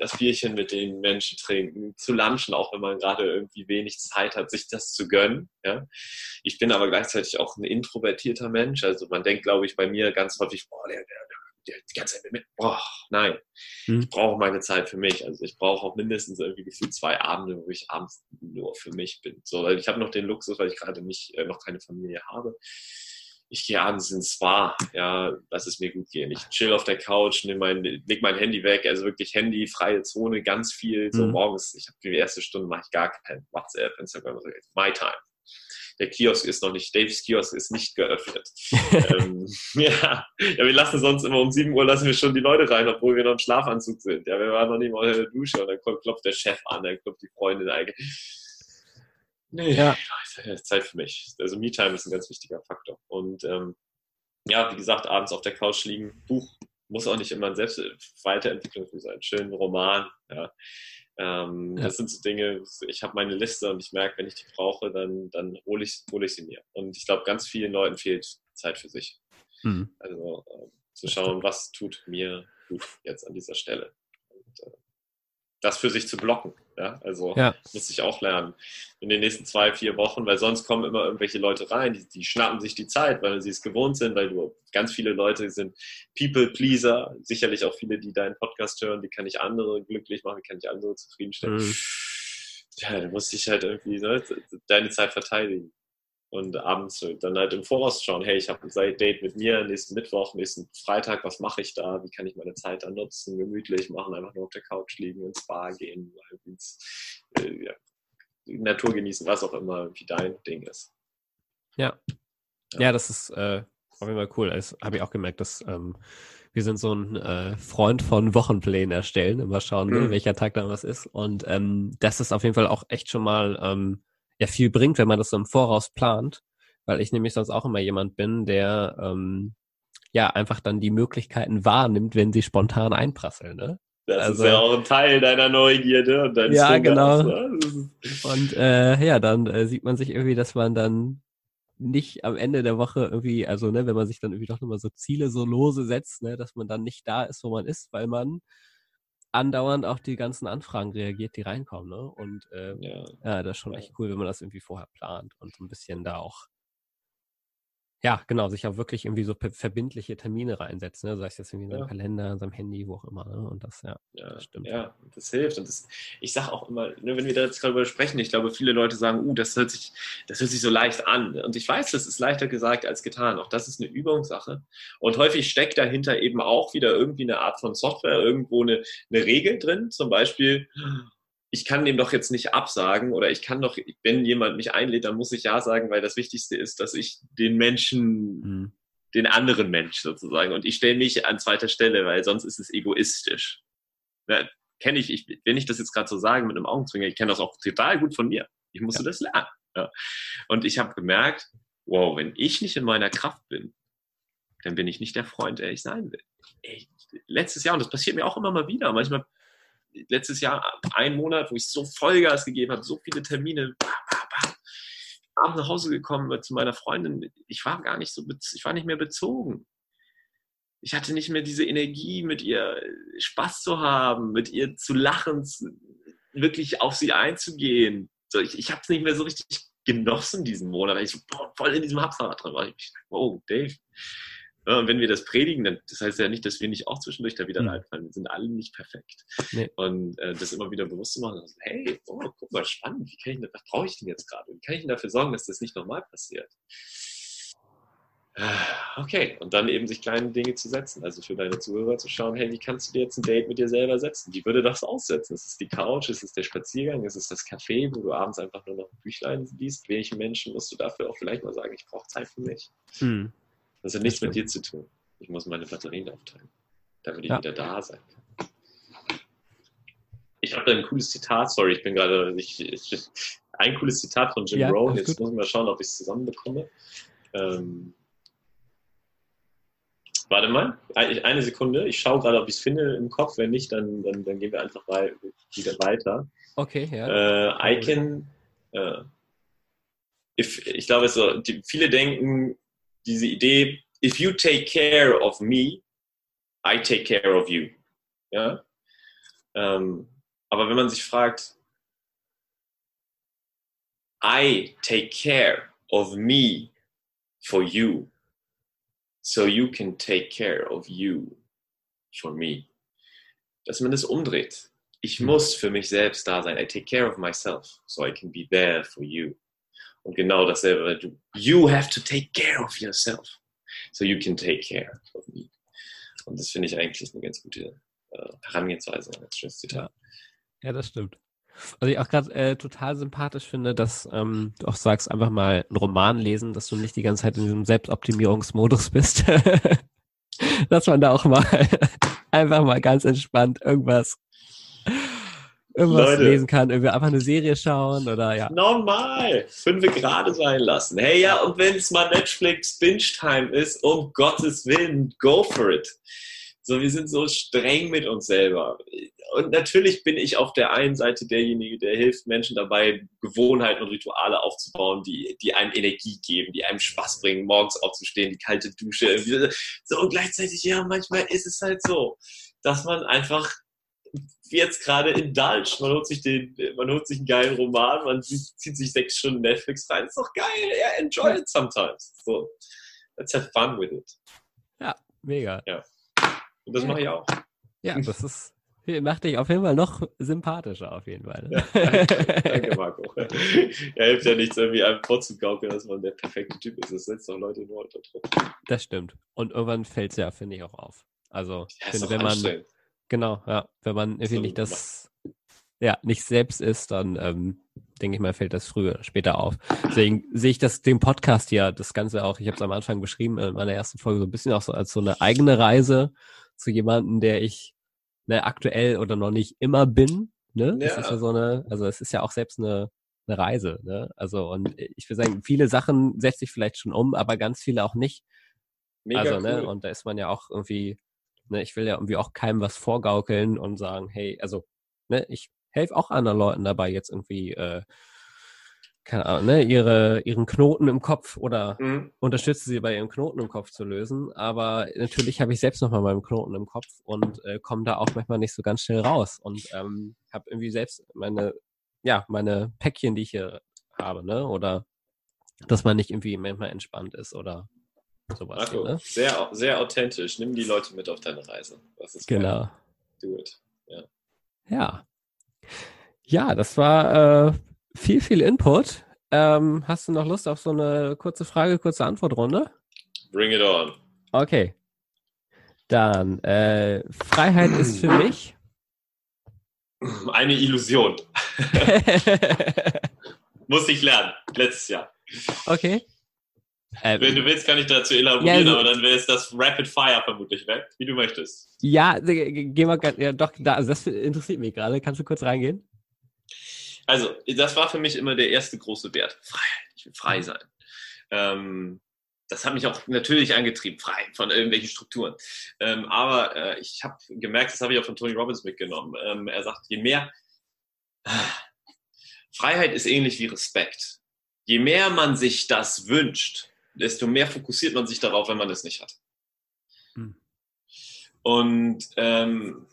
das Bierchen mit den Menschen trinken, zu lunchen, auch wenn man gerade irgendwie wenig Zeit hat, sich das zu gönnen. Ja? Ich bin aber gleichzeitig auch ein introvertierter Mensch. Also man denkt, glaube ich, bei mir ganz häufig, boah, der, der, die ganze Zeit mit, boah, nein, hm. ich brauche meine Zeit für mich. Also ich brauche auch mindestens irgendwie gefühlt zwei Abende, wo ich abends nur für mich bin. So, weil ich habe noch den Luxus, weil ich gerade nicht, äh, noch keine Familie habe. Ich gehe abends ins Spa, ja, lass es mir gut gehen. Ich chill auf der Couch, nehme mein, leg mein Handy weg, also wirklich Handy, freie Zone, ganz viel. So hm. morgens, ich habe die erste Stunde mache ich gar kein WhatsApp, Instagram, my time der Kiosk ist noch nicht, Daves Kiosk ist nicht geöffnet. ähm, ja. ja, wir lassen sonst immer um 7 Uhr lassen wir schon die Leute rein, obwohl wir noch im Schlafanzug sind. Ja, wir waren noch nicht mal in der Dusche und dann klopft der Chef an, dann klopft die Freundin eigentlich. Nee, ja. Zeit für mich. Also Me-Time ist ein ganz wichtiger Faktor. Und ähm, ja, wie gesagt, abends auf der Couch liegen, Buch muss auch nicht immer ein Selbstweiterentwicklung sein. Schönen Roman, ja. Ähm, ja. Das sind so Dinge, ich habe meine Liste und ich merke, wenn ich die brauche, dann, dann hole ich, hol ich sie mir. Und ich glaube, ganz vielen Leuten fehlt Zeit für sich. Mhm. Also äh, zu schauen, was tut mir gut jetzt an dieser Stelle. Und, äh, das für sich zu blocken. Ja? Also ja. muss ich auch lernen in den nächsten zwei, vier Wochen, weil sonst kommen immer irgendwelche Leute rein, die, die schnappen sich die Zeit, weil sie es gewohnt sind, weil du ganz viele Leute sind People-Pleaser, sicherlich auch viele, die deinen Podcast hören, wie kann ich andere glücklich machen, kann ich andere zufriedenstellen. Mhm. Ja, du musst dich halt irgendwie ne, deine Zeit verteidigen und abends dann halt im Voraus schauen, hey, ich habe ein Date mit mir nächsten Mittwoch, nächsten Freitag, was mache ich da, wie kann ich meine Zeit dann nutzen, gemütlich machen, einfach nur auf der Couch liegen, ins Bar gehen, ins, äh, ja, Natur genießen, was auch immer wie dein Ding ist. Ja. Ja, das ist äh, auf jeden Fall cool. Das habe ich auch gemerkt, dass ähm, wir sind so ein äh, Freund von Wochenplänen erstellen, immer schauen, ne, mhm. welcher Tag dann was ist. Und ähm, das ist auf jeden Fall auch echt schon mal ähm, ja viel bringt, wenn man das so im Voraus plant, weil ich nämlich sonst auch immer jemand bin, der ähm, ja einfach dann die Möglichkeiten wahrnimmt, wenn sie spontan einprasseln. Ne? Das also, ist ja auch ein Teil deiner Neugierde und deines Ja, Hungers, genau. Ne? Und äh, ja, dann äh, sieht man sich irgendwie, dass man dann nicht am Ende der Woche irgendwie, also ne, wenn man sich dann irgendwie doch nochmal so Ziele so lose setzt, ne, dass man dann nicht da ist, wo man ist, weil man andauernd auf die ganzen Anfragen reagiert, die reinkommen. Ne? Und äh, ja. ja, das ist schon echt cool, wenn man das irgendwie vorher plant und so ein bisschen da auch ja, genau, sich auch wirklich irgendwie so verbindliche Termine reinsetzen, ne? sei es jetzt irgendwie in seinem ja. Kalender, in seinem Handy, wo auch immer. Ne? Und das, ja, ja, das stimmt. Ja, das hilft. Und das, ich sage auch immer, ne, wenn wir da jetzt darüber sprechen, ich glaube, viele Leute sagen, uh, das hört, sich, das hört sich so leicht an. Und ich weiß, das ist leichter gesagt als getan. Auch das ist eine Übungssache. Und häufig steckt dahinter eben auch wieder irgendwie eine Art von Software, irgendwo eine, eine Regel drin. Zum Beispiel, ich kann dem doch jetzt nicht absagen oder ich kann doch, wenn jemand mich einlädt, dann muss ich ja sagen, weil das Wichtigste ist, dass ich den Menschen, mhm. den anderen Mensch sozusagen, und ich stelle mich an zweiter Stelle, weil sonst ist es egoistisch. Ja, kenne ich, ich, wenn ich das jetzt gerade so sage mit einem Augenzwinger, ich kenne das auch total gut von mir. Ich musste ja. das lernen. Ja. Und ich habe gemerkt, wow, wenn ich nicht in meiner Kraft bin, dann bin ich nicht der Freund, der ich sein will. Ey, letztes Jahr, und das passiert mir auch immer mal wieder, manchmal letztes Jahr ein Monat, wo ich so Vollgas gegeben habe, so viele Termine, abends nach Hause gekommen zu meiner Freundin. Ich war gar nicht so, ich war nicht mehr bezogen. Ich hatte nicht mehr diese Energie, mit ihr Spaß zu haben, mit ihr zu lachen, wirklich auf sie einzugehen. So, ich ich habe es nicht mehr so richtig genossen diesen Monat, weil ich so boah, voll in diesem Hamsterrad drin war. Ich dachte, Dave, ja, und wenn wir das predigen, dann das heißt ja nicht, dass wir nicht auch zwischendurch da wieder mhm. reinfallen. Wir sind alle nicht perfekt. Nee. Und äh, das immer wieder bewusst zu machen, also, hey, oh, guck mal, spannend, wie kann ich, was brauche ich denn jetzt gerade? Wie kann ich denn dafür sorgen, dass das nicht nochmal passiert? Ah, okay, und dann eben sich kleine Dinge zu setzen. Also für deine Zuhörer zu schauen, hey, wie kannst du dir jetzt ein Date mit dir selber setzen? Wie würde das aussetzen? Ist es die Couch? Ist es der Spaziergang? Ist es das Café, wo du abends einfach nur noch ein Büchlein liest? Welchen Menschen musst du dafür auch vielleicht mal sagen, ich brauche Zeit für mich? Hm. Das hat nichts mit dir zu tun. Ich muss meine Batterien aufteilen, damit ich ja. wieder da sein kann. Ich habe da ein cooles Zitat, sorry, ich bin gerade, ein cooles Zitat von Jim ja, Rohn. Jetzt gut. muss ich mal schauen, ob ich es zusammenbekomme. Ähm, warte mal, eine Sekunde. Ich schaue gerade, ob ich es finde im Kopf. Wenn nicht, dann, dann, dann gehen wir einfach wieder weiter. Okay, ja. Äh, I can, äh, if, ich glaube, so, die, viele denken, diese Idee, if you take care of me, I take care of you. Ja? Ähm, aber wenn man sich fragt, I take care of me for you, so you can take care of you for me. Dass man das umdreht. Ich hm. muss für mich selbst da sein. I take care of myself, so I can be there for you. Und genau dasselbe, du, you have to take care of yourself, so you can take care of me. Und das finde ich eigentlich eine ganz gute äh, Herangehensweise, ein schönes Zitat. Ja, das stimmt. Was ich auch gerade äh, total sympathisch finde, dass ähm, du auch sagst, einfach mal einen Roman lesen, dass du nicht die ganze Zeit in diesem Selbstoptimierungsmodus bist. dass man da auch mal einfach mal ganz entspannt irgendwas irgendwas Leute, lesen kann, irgendwie einfach eine Serie schauen oder ja. Normal. Fünf gerade sein lassen. Hey, ja, und wenn es mal Netflix Binge-Time ist, um Gottes Willen, go for it. So, wir sind so streng mit uns selber. Und natürlich bin ich auf der einen Seite derjenige, der hilft Menschen dabei, Gewohnheiten und Rituale aufzubauen, die, die einem Energie geben, die einem Spaß bringen, morgens aufzustehen, die kalte Dusche. So, und gleichzeitig, ja, manchmal ist es halt so, dass man einfach jetzt gerade indulged. Man holt sich den, man holt sich einen geilen Roman, man zieht sich sechs Stunden Netflix rein. Ist doch geil. Yeah, enjoy it sometimes. So, let's have fun with it. Ja, mega. Ja. Und das ja. mache ich auch. Ja, das ist, macht dich auf jeden Fall noch sympathischer, auf jeden Fall. Ja, danke, danke, Marco. Ja, hilft ja nichts, irgendwie einem vorzugaukeln, dass man der perfekte Typ ist. Das setzt doch Leute nur unter Druck. Das stimmt. Und irgendwann fällt es ja, finde ich, auch auf. Also, ja, finde, wenn man Genau, ja. Wenn man irgendwie nicht das, ja, nicht selbst ist, dann ähm, denke ich mal, fällt das früher, später auf. Deswegen sehe ich das, den Podcast ja, das Ganze auch, ich habe es am Anfang beschrieben, in meiner ersten Folge so ein bisschen auch so als so eine eigene Reise zu jemandem, der ich ne, aktuell oder noch nicht immer bin. Ne? Ja. Das ist ja so eine, also es ist ja auch selbst eine, eine Reise. Ne? Also und ich würde sagen, viele Sachen setze ich vielleicht schon um, aber ganz viele auch nicht. Mega also, ne, cool. ne, und da ist man ja auch irgendwie, ne, ich will ja irgendwie auch keinem was vorgaukeln und sagen, hey, also, ne, ich helfe auch anderen Leuten dabei, jetzt irgendwie, äh, keine Ahnung, ne, ihre, ihren Knoten im Kopf oder mhm. unterstütze sie bei ihrem Knoten im Kopf zu lösen. Aber natürlich habe ich selbst noch mal meinen Knoten im Kopf und äh, komme da auch manchmal nicht so ganz schnell raus und ähm, habe irgendwie selbst meine, ja, meine Päckchen, die ich hier habe, ne, oder dass man nicht irgendwie manchmal entspannt ist oder sowas. Marco, ne? sehr, sehr authentisch. Nimm die Leute mit auf deine Reise. Das ist genau. Geil. Do it. Ja. Ja. Ja, das war äh, viel, viel Input. Ähm, hast du noch Lust auf so eine kurze Frage, kurze Antwortrunde? Bring it on. Okay. Dann, äh, Freiheit ist für mich eine Illusion. Muss ich lernen, letztes Jahr. Okay. Ähm, Wenn du willst, kann ich dazu elaborieren, ja, also, aber dann wäre es das Rapid Fire vermutlich weg, wie du möchtest. Ja, geh mal, ja, doch, da, also das interessiert mich gerade. Kannst du kurz reingehen? Also, das war für mich immer der erste große Wert. Freiheit. Ich will frei mhm. sein. Ähm, das hat mich auch natürlich angetrieben, frei von irgendwelchen Strukturen. Ähm, aber äh, ich habe gemerkt, das habe ich auch von Tony Robbins mitgenommen. Ähm, er sagt, je mehr Freiheit ist ähnlich wie Respekt. Je mehr man sich das wünscht, desto mehr fokussiert man sich darauf, wenn man es nicht hat. Hm. Und ähm,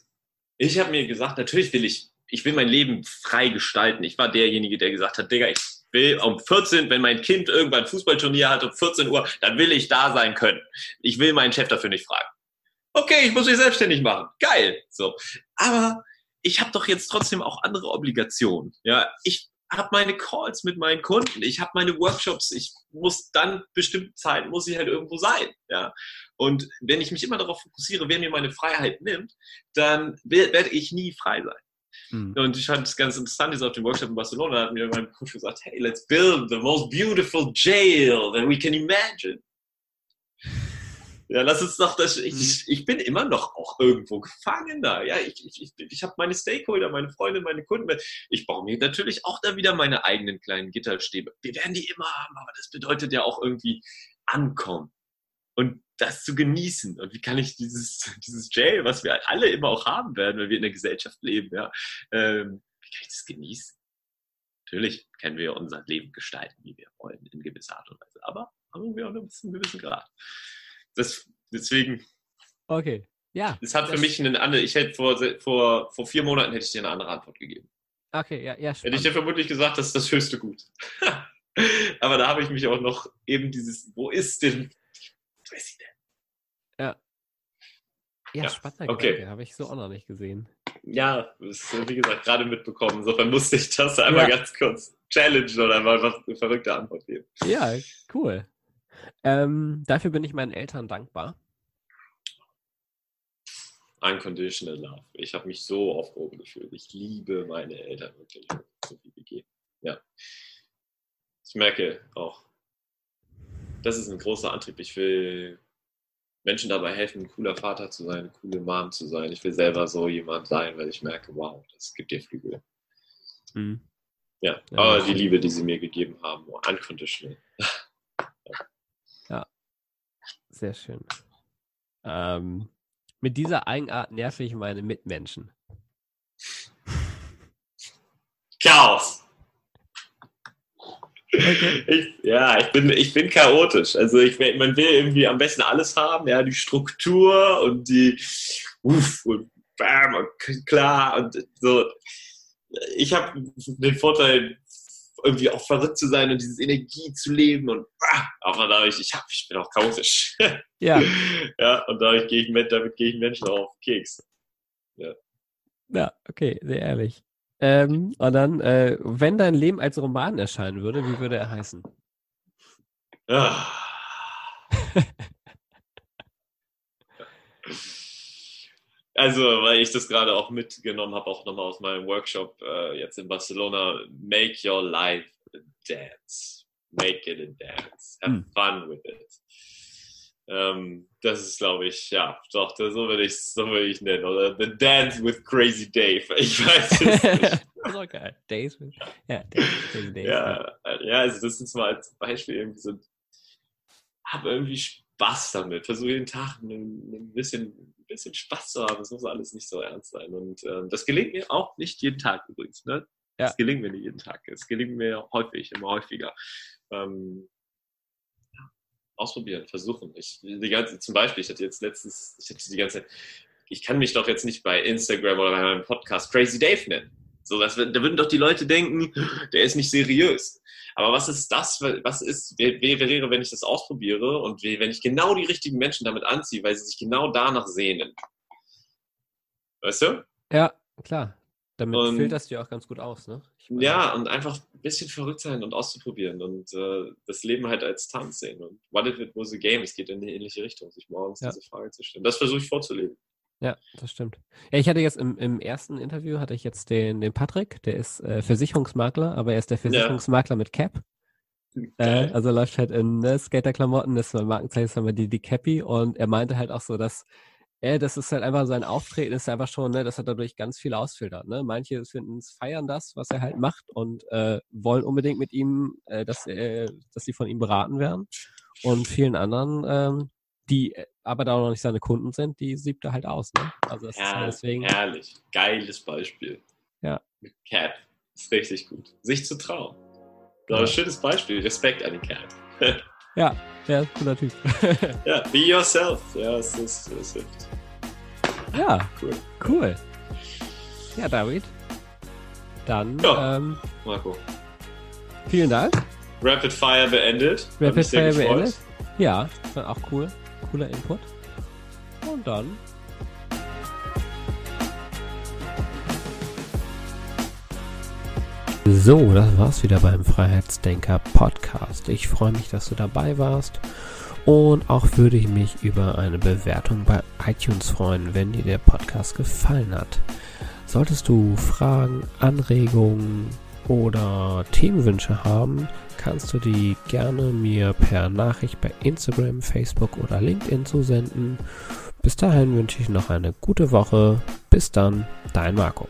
ich habe mir gesagt, natürlich will ich, ich will mein Leben frei gestalten. Ich war derjenige, der gesagt hat, Digga, ich will um 14, wenn mein Kind irgendwann ein Fußballturnier hat um 14 Uhr, dann will ich da sein können. Ich will meinen Chef dafür nicht fragen. Okay, ich muss mich selbstständig machen. Geil. So. Aber ich habe doch jetzt trotzdem auch andere Obligationen. Ja, ich habe meine Calls mit meinen Kunden, ich habe meine Workshops, ich muss dann bestimmte Zeiten, muss ich halt irgendwo sein. Ja? Und wenn ich mich immer darauf fokussiere, wer mir meine Freiheit nimmt, dann werde ich nie frei sein. Hm. Und ich fand es ganz interessant, jetzt auf dem Workshop in Barcelona hat mir mein Coach gesagt, hey, let's build the most beautiful jail that we can imagine. Ja, lass uns doch das. Ich, mhm. ich bin immer noch auch irgendwo gefangen da. Ja, ich, ich, ich habe meine Stakeholder, meine Freunde, meine Kunden. Ich baue mir natürlich auch da wieder meine eigenen kleinen Gitterstäbe. Wir werden die immer haben, aber das bedeutet ja auch irgendwie ankommen und das zu genießen. Und wie kann ich dieses, dieses Jail, was wir alle immer auch haben werden, weil wir in der Gesellschaft leben, ja, ähm, wie kann ich das genießen? Natürlich können wir unser Leben gestalten, wie wir wollen, in gewisser Art und Weise, aber haben wir auch nur bis zu einem gewissen Grad das, deswegen. Okay. Ja. Es hat für mich eine andere, ich hätte vor, vor, vor vier Monaten hätte ich dir eine andere Antwort gegeben. Okay, ja, ja. Spannend. Hätte ich dir vermutlich gesagt, das ist das höchste Gut. Aber da habe ich mich auch noch eben dieses, wo ist denn Präsident? Ja. Ja, ja. spannender okay. Gedanke, habe ich so auch noch nicht gesehen. Ja, ist, wie gesagt, gerade mitbekommen. Insofern musste ich das einmal ja. ganz kurz challengen oder mal was eine verrückte Antwort geben. Ja, cool. Ähm, dafür bin ich meinen Eltern dankbar. Unconditional Love. Ich habe mich so aufgehoben gefühlt. Ich liebe meine Eltern wirklich, so wie wir gehen. Ja. Ich merke auch, das ist ein großer Antrieb. Ich will Menschen dabei helfen, ein cooler Vater zu sein, eine coole Mom zu sein. Ich will selber so jemand sein, weil ich merke, wow, das gibt dir Flügel. Mhm. Ja, aber die Liebe, die sie mir gegeben haben, unconditional. Sehr schön. Ähm, mit dieser Eigenart nerve ich meine Mitmenschen. Chaos. Okay. Ich, ja, ich bin, ich bin chaotisch. Also ich, man will irgendwie am besten alles haben, ja, die Struktur und die uff, und bam und klar und so. Ich habe den Vorteil, irgendwie auch verrückt zu sein und diese Energie zu leben und ah, aber dadurch, ich, hab, ich bin auch chaotisch. Ja. ja, und dadurch gehe ich mit, damit gehe ich Menschen auf Keks. Ja. Ja, okay, sehr ehrlich. Ähm, und dann, äh, wenn dein Leben als Roman erscheinen würde, wie würde er heißen? Ja. Also, weil ich das gerade auch mitgenommen habe, auch nochmal aus meinem Workshop äh, jetzt in Barcelona, make your life a dance. Make it a dance. Have hm. fun with it. Ähm, das ist, glaube ich, ja, doch, so würde ich es so würd ich nennen. Oder The Dance with Crazy Dave. Ich weiß es nicht. das ist auch geil. Days with, ja, Days, Crazy Dave. Ja, ja, also das ist mal als Beispiel irgendwie so, habe irgendwie Spaß damit. Versuche jeden Tag ein, ein, bisschen, bisschen Spaß zu haben. Es muss alles nicht so ernst sein. Und ähm, das gelingt mir auch nicht jeden Tag übrigens. Ne? Ja. Das gelingt mir nicht jeden Tag. Es gelingt mir häufig, immer häufiger. Ähm, ausprobieren, versuchen. Ich, die ganze, zum Beispiel, ich hatte jetzt letztens, ich hatte die ganze Zeit, ich kann mich doch jetzt nicht bei Instagram oder bei meinem Podcast Crazy Dave nennen. So, das, da würden doch die Leute denken, der ist nicht seriös. Aber was ist das, was ist, wer, wäre, wenn ich das ausprobiere und wenn ich genau die richtigen Menschen damit anziehe, weil sie sich genau danach sehnen? Weißt du? Ja, klar. Damit und, filterst du ja auch ganz gut aus, ne? Meine, ja, und einfach ein bisschen verrückt sein und auszuprobieren und äh, das Leben halt als Tanz sehen. Und what if it was a game? Es geht in eine ähnliche Richtung, sich morgens ja. diese Frage zu stellen. Das versuche ich vorzuleben. Ja, das stimmt. Ja, ich hatte jetzt im, im ersten Interview hatte ich jetzt den, den Patrick, der ist äh, Versicherungsmakler, aber er ist der Versicherungsmakler ja. mit Cap. Äh, also läuft halt in ne, Skaterklamotten, das ist mein Markenzeichen, ist immer die, die Cappy und er meinte halt auch so, dass ja, das ist halt einfach sein Auftreten, ist einfach schon, ne, dass er dadurch ganz viel ausfiltert. Ne? Manche finden es, feiern das, was er halt macht und äh, wollen unbedingt mit ihm, äh, dass, äh, dass sie von ihm beraten werden. Und vielen anderen, ähm, die äh, aber da auch noch nicht seine Kunden sind, die siebt er halt aus. Ne? Also das ja, ist halt deswegen. Herrlich, geiles Beispiel. Ja. Mit Cap. Ist richtig gut. Sich zu trauen. Das ist ein schönes Beispiel. Respekt an den Cap. Ja, der ist ein cooler Typ. ja, be yourself. Ja, es ist, es hilft. Ja, cool. Cool. Ja, David. Dann, ja, ähm, Marco. Vielen Dank. Rapid Fire beendet. Rapid Fire beendet. Ja, war auch cool. Cooler Input. Und dann So, das war's wieder beim Freiheitsdenker Podcast. Ich freue mich, dass du dabei warst und auch würde ich mich über eine Bewertung bei iTunes freuen, wenn dir der Podcast gefallen hat. Solltest du Fragen, Anregungen oder Themenwünsche haben, kannst du die gerne mir per Nachricht bei Instagram, Facebook oder LinkedIn zusenden. Bis dahin wünsche ich noch eine gute Woche. Bis dann, dein Marco.